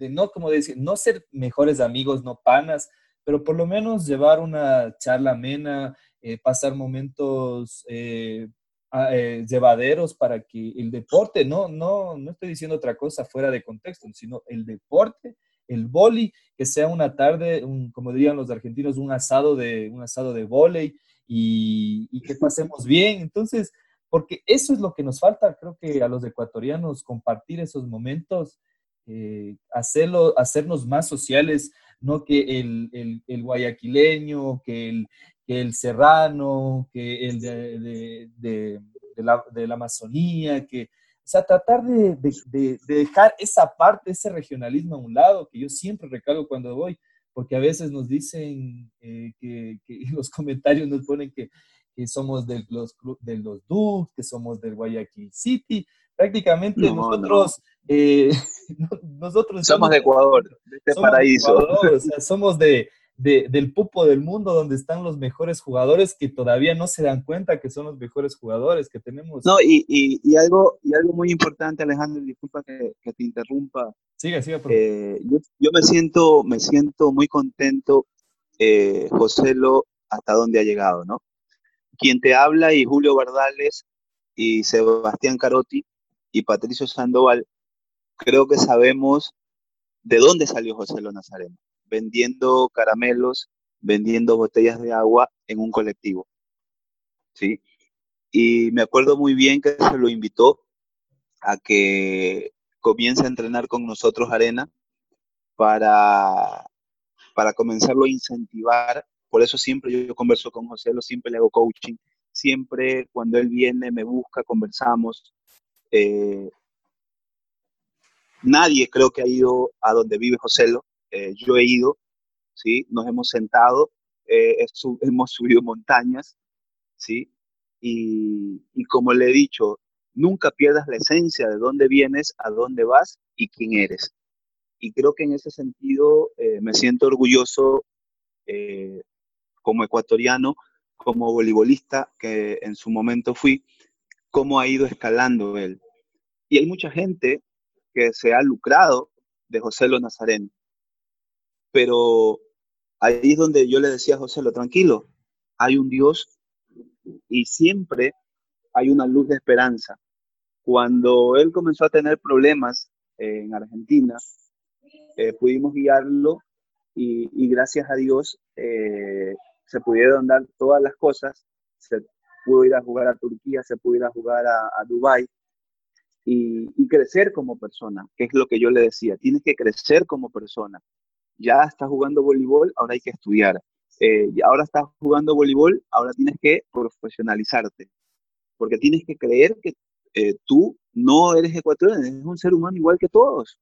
no, como decir, no ser mejores amigos, no panas, pero por lo menos llevar una charla amena, eh, pasar momentos eh, llevaderos para que el deporte, no, no, no estoy diciendo otra cosa fuera de contexto, sino el deporte, el boli, que sea una tarde, un, como dirían los argentinos, un asado de, un asado de volei y, y, que pasemos bien. Entonces, porque eso es lo que nos falta, creo que a los ecuatorianos, compartir esos momentos, eh, hacerlo, hacernos más sociales, no que el, el, el guayaquileño, que el, que el serrano, que el de, de, la, de la, Amazonía, que, o sea, tratar de, dejar esa parte, ese regionalismo a un lado, que yo siempre recalco cuando voy, porque a veces nos dicen eh, que, que, los comentarios nos ponen que, que somos de los, de los Dukes, que somos del Guayaquil City, prácticamente nosotros, eh, nosotros somos de Ecuador, de este paraíso. o sea, somos de, del pupo del mundo donde están los mejores jugadores que todavía no se dan cuenta que son los mejores jugadores que tenemos. No, y, y, algo, y algo muy importante, Alejandro, disculpa que, te interrumpa. Siga, siga. Eh, yo, me, siento, me siento muy contento, eh, Joselo, hasta dónde ha llegado, ¿no? Quien te habla y Julio Bardales y Sebastián Carotti y Patricio Sandoval, creo que sabemos de dónde salió José Lo Nazareno vendiendo caramelos, vendiendo botellas de agua en un colectivo. ¿Sí? Y me acuerdo muy bien que se lo invitó a que comience a entrenar con nosotros arena para, para comenzarlo a incentivar. Por eso siempre yo, converso con José, lo siempre le hago coaching. Siempre cuando él viene, me busca, conversamos. Eh, nadie creo que ha ido a donde vive José. Eh, yo he ido, ¿sí? nos hemos sentado, eh, hemos subido montañas, ¿sí? Y, y, como le he dicho, nunca pierdas la esencia de dónde vienes, a dónde vas y quién eres. Y creo que en ese sentido eh, me siento orgulloso eh, como ecuatoriano, como voleibolista que en su momento fui, cómo ha ido escalando él. Y hay mucha gente que se ha lucrado de José Lo Nazareno. Pero ahí es donde yo le decía a José Lo, tranquilo, hay un Dios y siempre hay una luz de esperanza. Cuando él comenzó a tener problemas en Argentina, eh, pudimos guiarlo y, gracias a Dios eh, se pudieron dar todas las cosas. Se pudo ir a jugar a Turquía, se pudo ir a jugar a, a Dubái y, crecer como persona, que es lo que yo le decía, tienes que crecer como persona. Ya estás jugando voleibol, ahora hay que estudiar. Eh, ahora estás jugando voleibol, ahora tienes que profesionalizarte, porque tienes que creer que eh, tú no eres ecuatoriano, eres un ser humano igual que todos.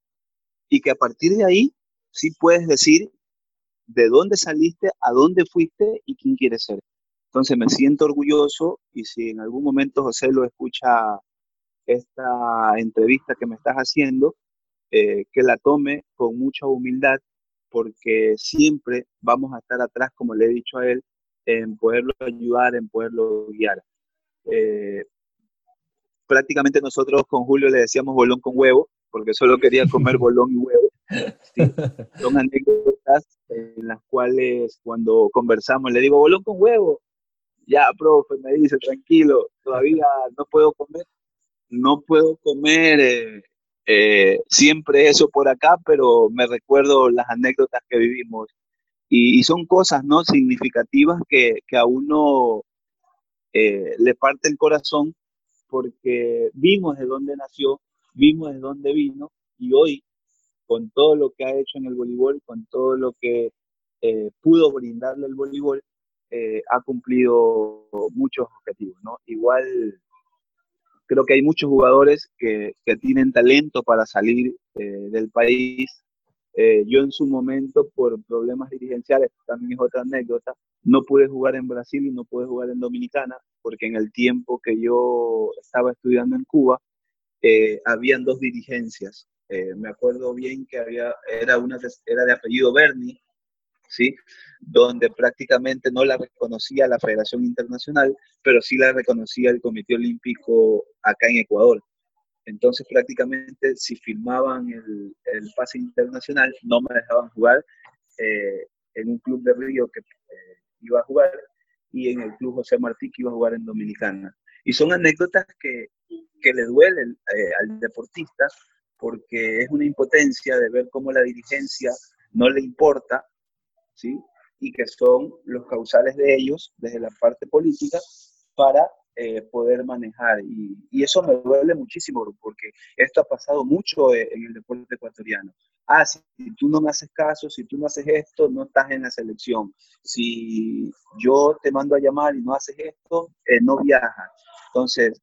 Y que a partir de ahí sí puedes decir de dónde saliste, a dónde fuiste y quién quieres ser. Entonces me siento orgulloso y si en algún momento José lo escucha esta entrevista que me estás haciendo, eh, que la tome con mucha humildad, porque siempre vamos a estar atrás, como le he dicho a él, en poderlo ayudar, en poderlo guiar. Eh, prácticamente nosotros con Julio le decíamos bolón con huevo, porque solo quería comer bolón y huevo. Son anécdotas en las cuales cuando conversamos le digo bolón con huevo. Ya, profe, me dice, tranquilo, todavía no puedo comer. No puedo comer eh, eh, siempre eso por acá, pero me recuerdo las anécdotas que vivimos. Y, son cosas no significativas que, que a uno eh, le parte el corazón porque vimos de dónde nació, vimos de dónde vino y hoy, con todo lo que ha hecho en el voleibol, con todo lo que eh, pudo brindarle el voleibol, eh, ha cumplido muchos objetivos, ¿no? Igual creo que hay muchos jugadores que, tienen talento para salir eh, del país. yo en su momento, por problemas dirigenciales, también es otra anécdota, no pude jugar en Brasil y no pude jugar en Dominicana, porque en el tiempo que yo estaba estudiando en Cuba, eh, habían dos dirigencias. Eh, me acuerdo bien que había, era, una, era de apellido Berni, ¿sí? donde prácticamente no la reconocía la Federación Internacional, pero sí la reconocía el Comité Olímpico acá en Ecuador. Entonces prácticamente si firmaban el, el pase internacional no me dejaban jugar eh, en un club de Río que iba a jugar y en el Club José Martí que iba a jugar en Dominicana. Y son anécdotas que, que le duelen eh, al deportista porque es una impotencia de ver cómo la dirigencia no le importa, ¿sí? Y que son los causales de ellos desde la parte política para eh, poder manejar. Y, y, eso me duele muchísimo porque esto ha pasado mucho eh, en el deporte ecuatoriano. Ah, si tú no me haces caso, si tú no haces esto, no estás en la selección. Si yo te mando a llamar y no haces esto, eh, no viajas. Entonces,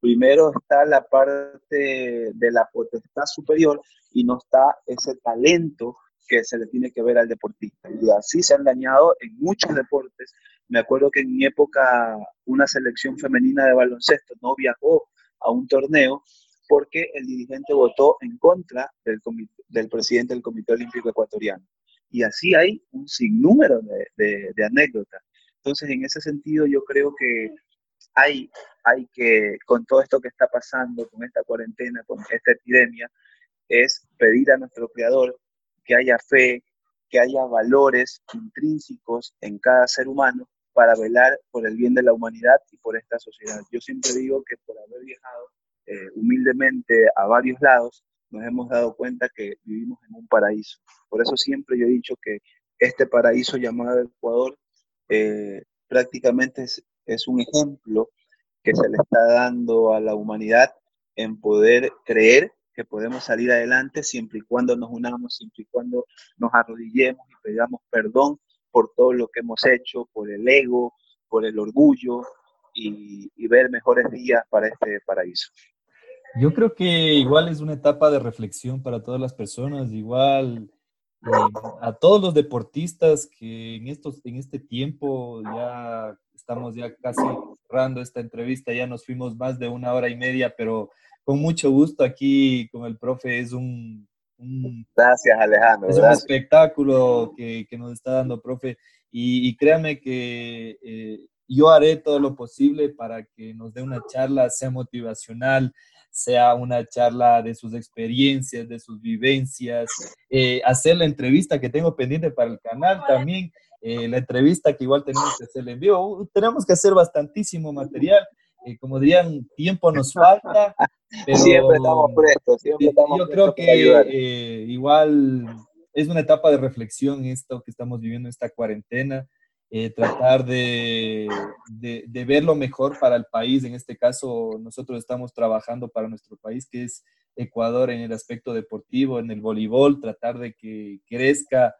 primero está la parte de la potestad superior y no está ese talento que se le tiene que ver al deportista. Y así se han dañado en muchos deportes me acuerdo que en mi época una selección femenina de baloncesto no viajó a un torneo porque el dirigente votó en contra del, del presidente del Comité Olímpico Ecuatoriano. Y así hay un sinnúmero de, de, anécdotas. Entonces, en ese sentido, yo creo que hay, hay que, con todo esto que está pasando, con esta cuarentena, con esta epidemia, es pedir a nuestro Creador que haya fe, que haya valores intrínsecos en cada ser humano para velar por el bien de la humanidad y por esta sociedad. Yo siempre digo que por haber viajado eh, humildemente a varios lados, nos hemos dado cuenta que vivimos en un paraíso. Por eso siempre yo he dicho que este paraíso llamado Ecuador eh, prácticamente es, es, un ejemplo que se le está dando a la humanidad en poder creer que podemos salir adelante siempre y cuando nos unamos, siempre y cuando nos arrodillemos y pedamos perdón por todo lo que hemos hecho, por el ego, por el orgullo y, y ver mejores días para este paraíso. Yo creo que igual es una etapa de reflexión para todas las personas, igual eh, a todos los deportistas que en, estos, en este tiempo ya estamos ya casi cerrando esta entrevista, ya nos fuimos más de una hora y media, pero con mucho gusto aquí con el profe, es un... gracias Alejandro. Es un espectáculo que, que, nos está dando, profe, y, y créame que eh, yo haré todo lo posible para que nos dé una charla, sea motivacional, sea una charla de sus experiencias, de sus vivencias, eh, hacer la entrevista que tengo pendiente para el canal también, eh, la entrevista que igual tenemos que hacer en vivo. Uh, tenemos que hacer bastantísimo material. Eh, como dirían, tiempo nos falta. Pero siempre estamos prestos, siempre estamos Yo creo que igual es una etapa de reflexión esto que estamos viviendo, esta cuarentena. Eh, tratar de, de, ver lo mejor para el país. En este caso, nosotros estamos trabajando para nuestro país, que es Ecuador en el aspecto deportivo, en el voleibol, tratar de que crezca,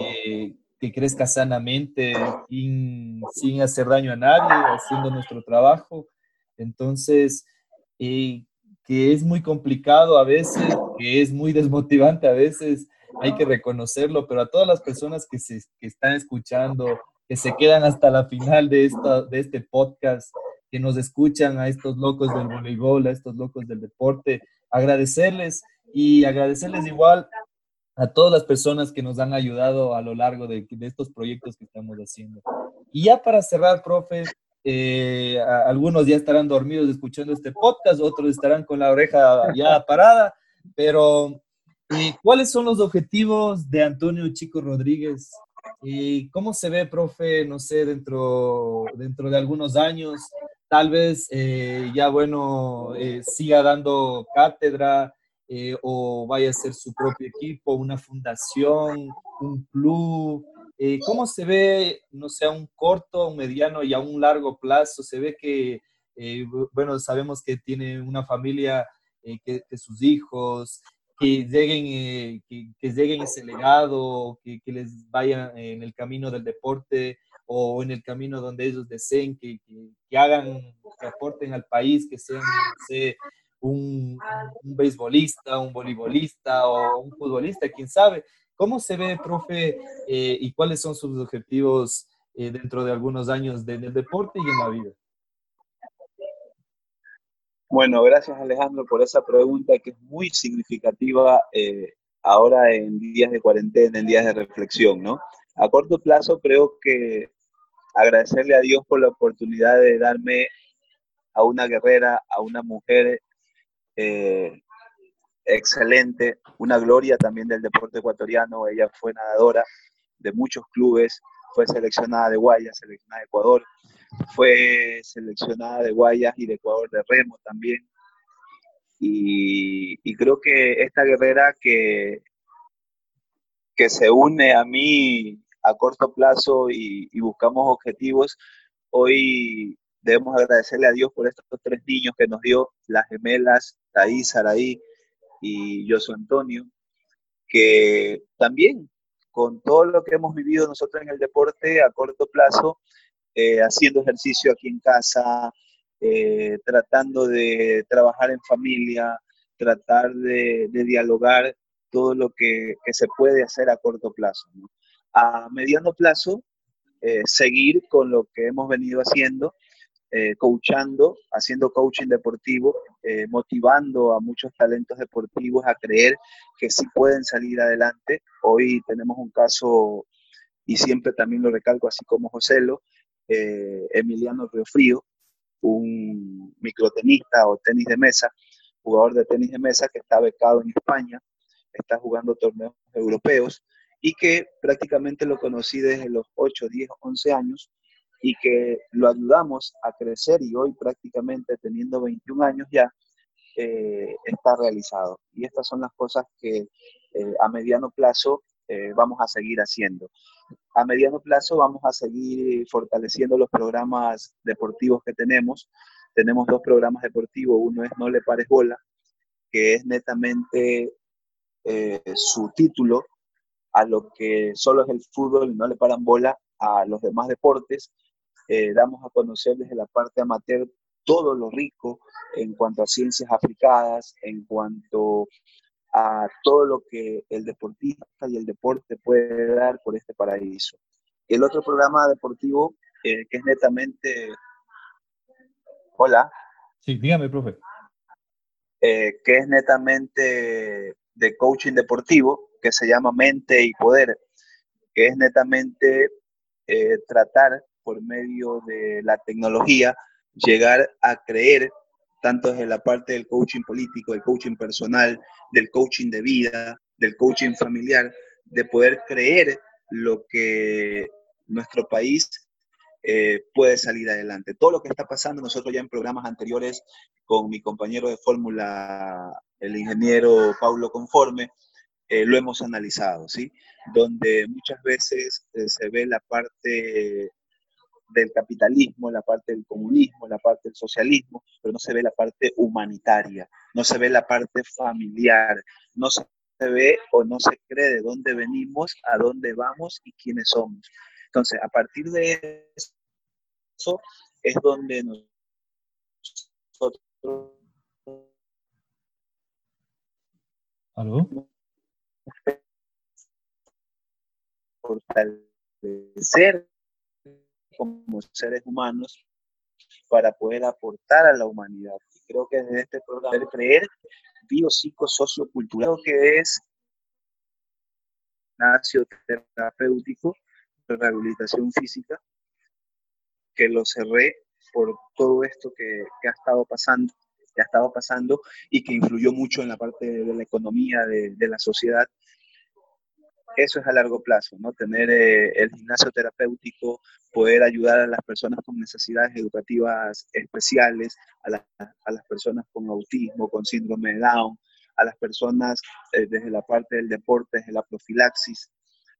eh, que crezca sanamente, sin, sin, hacer daño a nadie, haciendo nuestro trabajo. Entonces, eh, que es muy complicado a veces, que es muy desmotivante a veces, hay que reconocerlo, pero a todas las personas que, se, que están escuchando, que se quedan hasta la final de, esta, de este podcast, que nos escuchan a estos locos del voleibol, a estos locos del deporte, agradecerles y agradecerles igual a todas las personas que nos han ayudado a lo largo de, de estos proyectos que estamos haciendo. Y ya para cerrar, profe, eh, algunos ya estarán dormidos escuchando este podcast, otros estarán con la oreja ya parada, pero eh, ¿cuáles son los objetivos de Antonio Chico Rodríguez ¿Y cómo se ve, profe, no sé, dentro, dentro de algunos años? Tal vez eh, ya, bueno, eh, siga dando cátedra eh, o vaya a ser su propio equipo, una fundación, un club. ¿Cómo se ve, no sé, a un corto, un mediano y a un largo plazo? Se ve que, bueno, sabemos que tiene una familia, que, que sus hijos, que lleguen, eh, que, lleguen ese legado, que, les vayan en el camino del deporte o en el camino donde ellos deseen, que, hagan, que aporten al país, que sean un, un beisbolista, un voleibolista o un futbolista, quién sabe. ¿Cómo se ve, profe, eh, y cuáles son sus objetivos eh, dentro de algunos años en el deporte y en la vida? Bueno, gracias Alejandro por esa pregunta que es muy significativa eh, ahora en días de cuarentena, en días de reflexión, ¿no? A corto plazo creo que agradecerle a Dios por la oportunidad de darme a una guerrera, a una mujer excelente, una gloria también del deporte ecuatoriano. Ella fue nadadora de muchos clubes, fue seleccionada de Guayas, seleccionada de Ecuador, fue seleccionada de Guayas y de Ecuador de Remo también. Y, creo que esta guerrera que, que se une a mí a corto plazo y, buscamos objetivos, hoy debemos agradecerle a Dios por estos tres niños que nos dio, las gemelas, Thais, Saraí y Josué Antonio, que también con todo lo que hemos vivido nosotros en el deporte a corto plazo, eh, haciendo ejercicio aquí en casa, eh, tratando de trabajar en familia, tratar de, dialogar todo lo que, se puede hacer a corto plazo. A mediano plazo, eh, seguir con lo que hemos venido haciendo, coachando, haciendo coaching deportivo, motivando a muchos talentos deportivos a creer que sí pueden salir adelante. Hoy tenemos un caso, y siempre también lo recalco, así como Joselo, eh, Emiliano Riofrío, un microtenista o tenis de mesa, jugador de tenis de mesa que está becado en España, está jugando torneos europeos y que prácticamente lo conocí desde los 8, 10, 11 años y que lo ayudamos a crecer y hoy prácticamente teniendo 21 años ya eh, está realizado. Y estas son las cosas que eh, a mediano plazo vamos a seguir haciendo a mediano plazo vamos a seguir fortaleciendo los programas deportivos que tenemos. tenemos dos programas deportivos. Uno es No le pares bola, que es netamente eh, su título a lo que solo es el fútbol no le paran bola a los demás deportes. Eh, damos a conocer desde la parte amateur todo lo rico en cuanto a ciencias aplicadas, en cuanto a todo lo que el deportista y el deporte puede dar por este paraíso. El otro programa deportivo, eh, que es netamente... Hola. Sí, dígame, profe. Eh, que es netamente de coaching deportivo, que se llama Mente y Poder, que es netamente eh, tratar por medio de la tecnología llegar a creer tanto desde la parte del coaching político, del coaching personal, del coaching de vida, del coaching familiar, de poder creer lo que nuestro país eh, puede salir adelante. Todo lo que está pasando, nosotros ya en programas anteriores con mi compañero de fórmula, el ingeniero Paulo Conforme, eh, lo hemos analizado, ¿sí? Donde muchas veces eh, se ve la parte del capitalismo, la parte del comunismo, la parte del socialismo, pero no se ve la parte humanitaria, no se ve la parte familiar, no se ve o no se cree de dónde venimos, a dónde vamos y quiénes somos. Entonces, a partir de eso es donde nosotros... ¿Aló? Fortalecer como seres humanos para poder aportar a la humanidad. Y creo que desde este programa de creer biopsico sociocultural que es terapéutico, rehabilitación física, que lo cerré por todo esto que, ha estado pasando, que ha estado pasando y que influyó mucho en la parte de la economía de, de la sociedad eso es a largo plazo, ¿no? Tener eh, el gimnasio terapéutico, poder ayudar a las personas con necesidades educativas especiales, a, las personas con autismo, con síndrome de Down, a las personas eh, desde la parte del deporte, desde la profilaxis,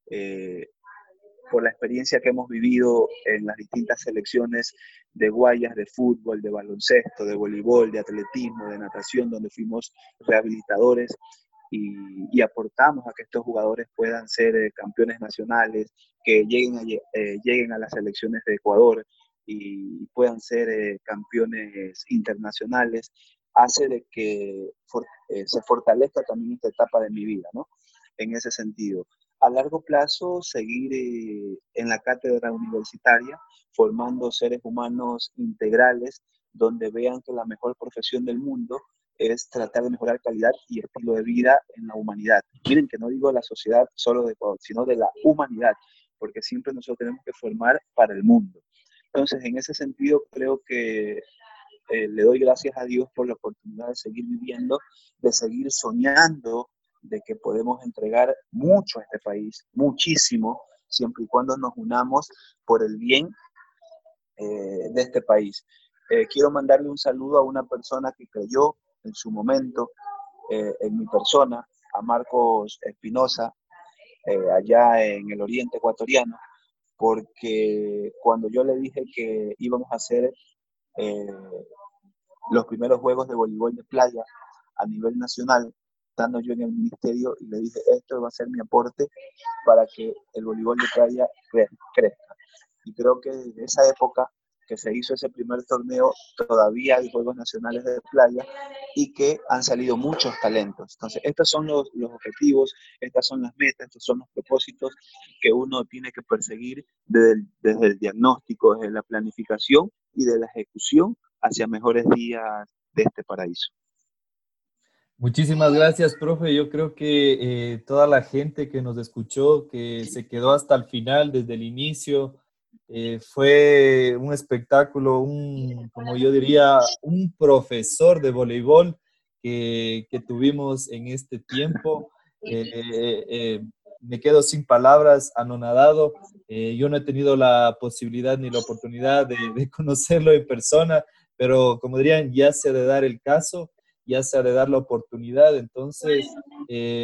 eh, por la experiencia que hemos vivido en las distintas selecciones de guayas de fútbol, de baloncesto, de voleibol, de atletismo, de natación, donde fuimos rehabilitadores y, aportamos a que estos jugadores puedan ser eh, campeones nacionales, que lleguen a, eh, lleguen a las selecciones de Ecuador y puedan ser eh, campeones internacionales, hace de que se fortalezca también esta etapa de mi vida, ¿no? En ese sentido. A largo plazo, seguir en la cátedra universitaria, formando seres humanos integrales, donde vean que la mejor profesión del mundo es tratar de mejorar calidad y estilo de vida en la humanidad. Miren que no digo la sociedad solo de Ecuador, sino de la humanidad, porque siempre nosotros tenemos que formar para el mundo. Entonces, en ese sentido, creo que eh, le doy gracias a Dios por la oportunidad de seguir viviendo, de seguir soñando, de que podemos entregar mucho a este país, muchísimo, siempre y cuando nos unamos por el bien eh, de este país. Eh, quiero mandarle un saludo a una persona que creyó en su momento eh, en mi persona, a Marcos Espinosa, eh, allá en el oriente ecuatoriano, porque cuando yo le dije que íbamos a hacer eh, los primeros juegos de voleibol de playa a nivel nacional, estando yo en el ministerio, y le dije, esto va a ser mi aporte para que el voleibol de playa crezca. Y creo que desde esa época que se hizo ese primer torneo, todavía hay Juegos Nacionales de Playa y que han salido muchos talentos. Entonces, estos son los, los objetivos, estas son las metas, estos son los propósitos que uno tiene que perseguir desde el, desde el diagnóstico, desde la planificación y de la ejecución hacia mejores días de este paraíso. Muchísimas gracias, profe. Yo creo que eh, toda la gente que nos escuchó, que se quedó hasta el final, desde el inicio, eh, fue un espectáculo, un, como yo diría, un profesor de voleibol que, que tuvimos en este tiempo. Eh, eh, me quedo sin palabras, anonadado. yo no he tenido la posibilidad ni la oportunidad de, de, conocerlo en persona, pero como dirían, ya se ha de dar el caso, ya se ha de dar la oportunidad. Entonces,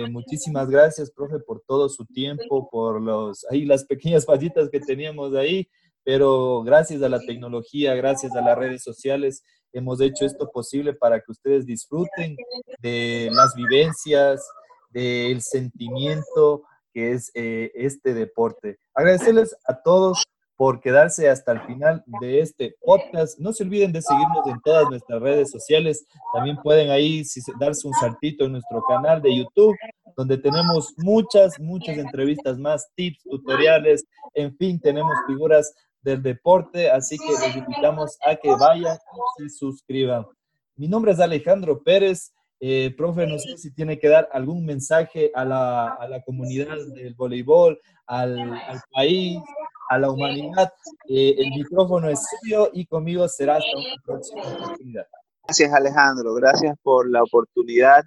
muchísimas gracias, profe, por todo su tiempo, por los, ahí las pequeñas fallitas que teníamos ahí pero gracias a la tecnología, gracias a las redes sociales, hemos hecho esto posible para que ustedes disfruten de las vivencias, del sentimiento que es eh, este deporte. Agradecerles a todos por quedarse hasta el final de este podcast. No se olviden de seguirnos en todas nuestras redes sociales. También pueden ahí darse un saltito en nuestro canal de YouTube, donde tenemos muchas, muchas entrevistas más, tips, tutoriales, en fin, tenemos figuras del deporte, así que les invitamos a que vayan y suscriban. Mi nombre es Alejandro Pérez. Eh, profe, no sé si tiene que dar algún mensaje a la, a la comunidad del voleibol, al, al país, a la humanidad. Eh, el micrófono es suyo y conmigo será hasta una próxima oportunidad. Gracias Alejandro, gracias por la oportunidad.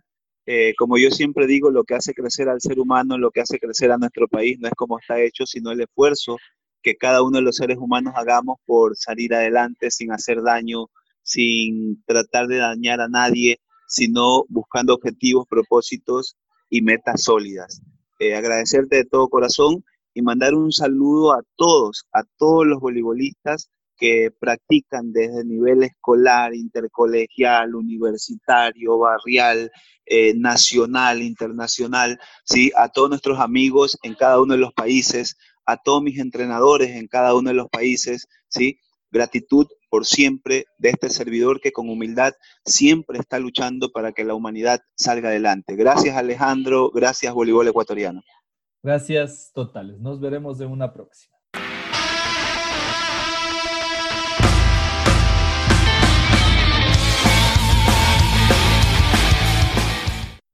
Eh, como yo siempre digo, lo que hace crecer al ser humano, lo que hace crecer a nuestro país, no es como está hecho, sino el esfuerzo que cada uno de los seres humanos hagamos por salir adelante sin hacer daño, sin tratar de dañar a nadie, sino buscando objetivos, propósitos y metas sólidas. Eh, agradecerte de todo corazón y mandar un saludo a todos, a todos los voleibolistas que practican desde nivel escolar, intercolegial, universitario, barrial, eh, nacional, internacional, ¿sí? a todos nuestros amigos en cada uno de los países, a todos mis entrenadores en cada uno de los países, ¿sí? Gratitud por siempre de este servidor que con humildad siempre está luchando para que la humanidad salga adelante. Gracias Alejandro, gracias voleibol ecuatoriano. Gracias totales. Nos veremos en una próxima.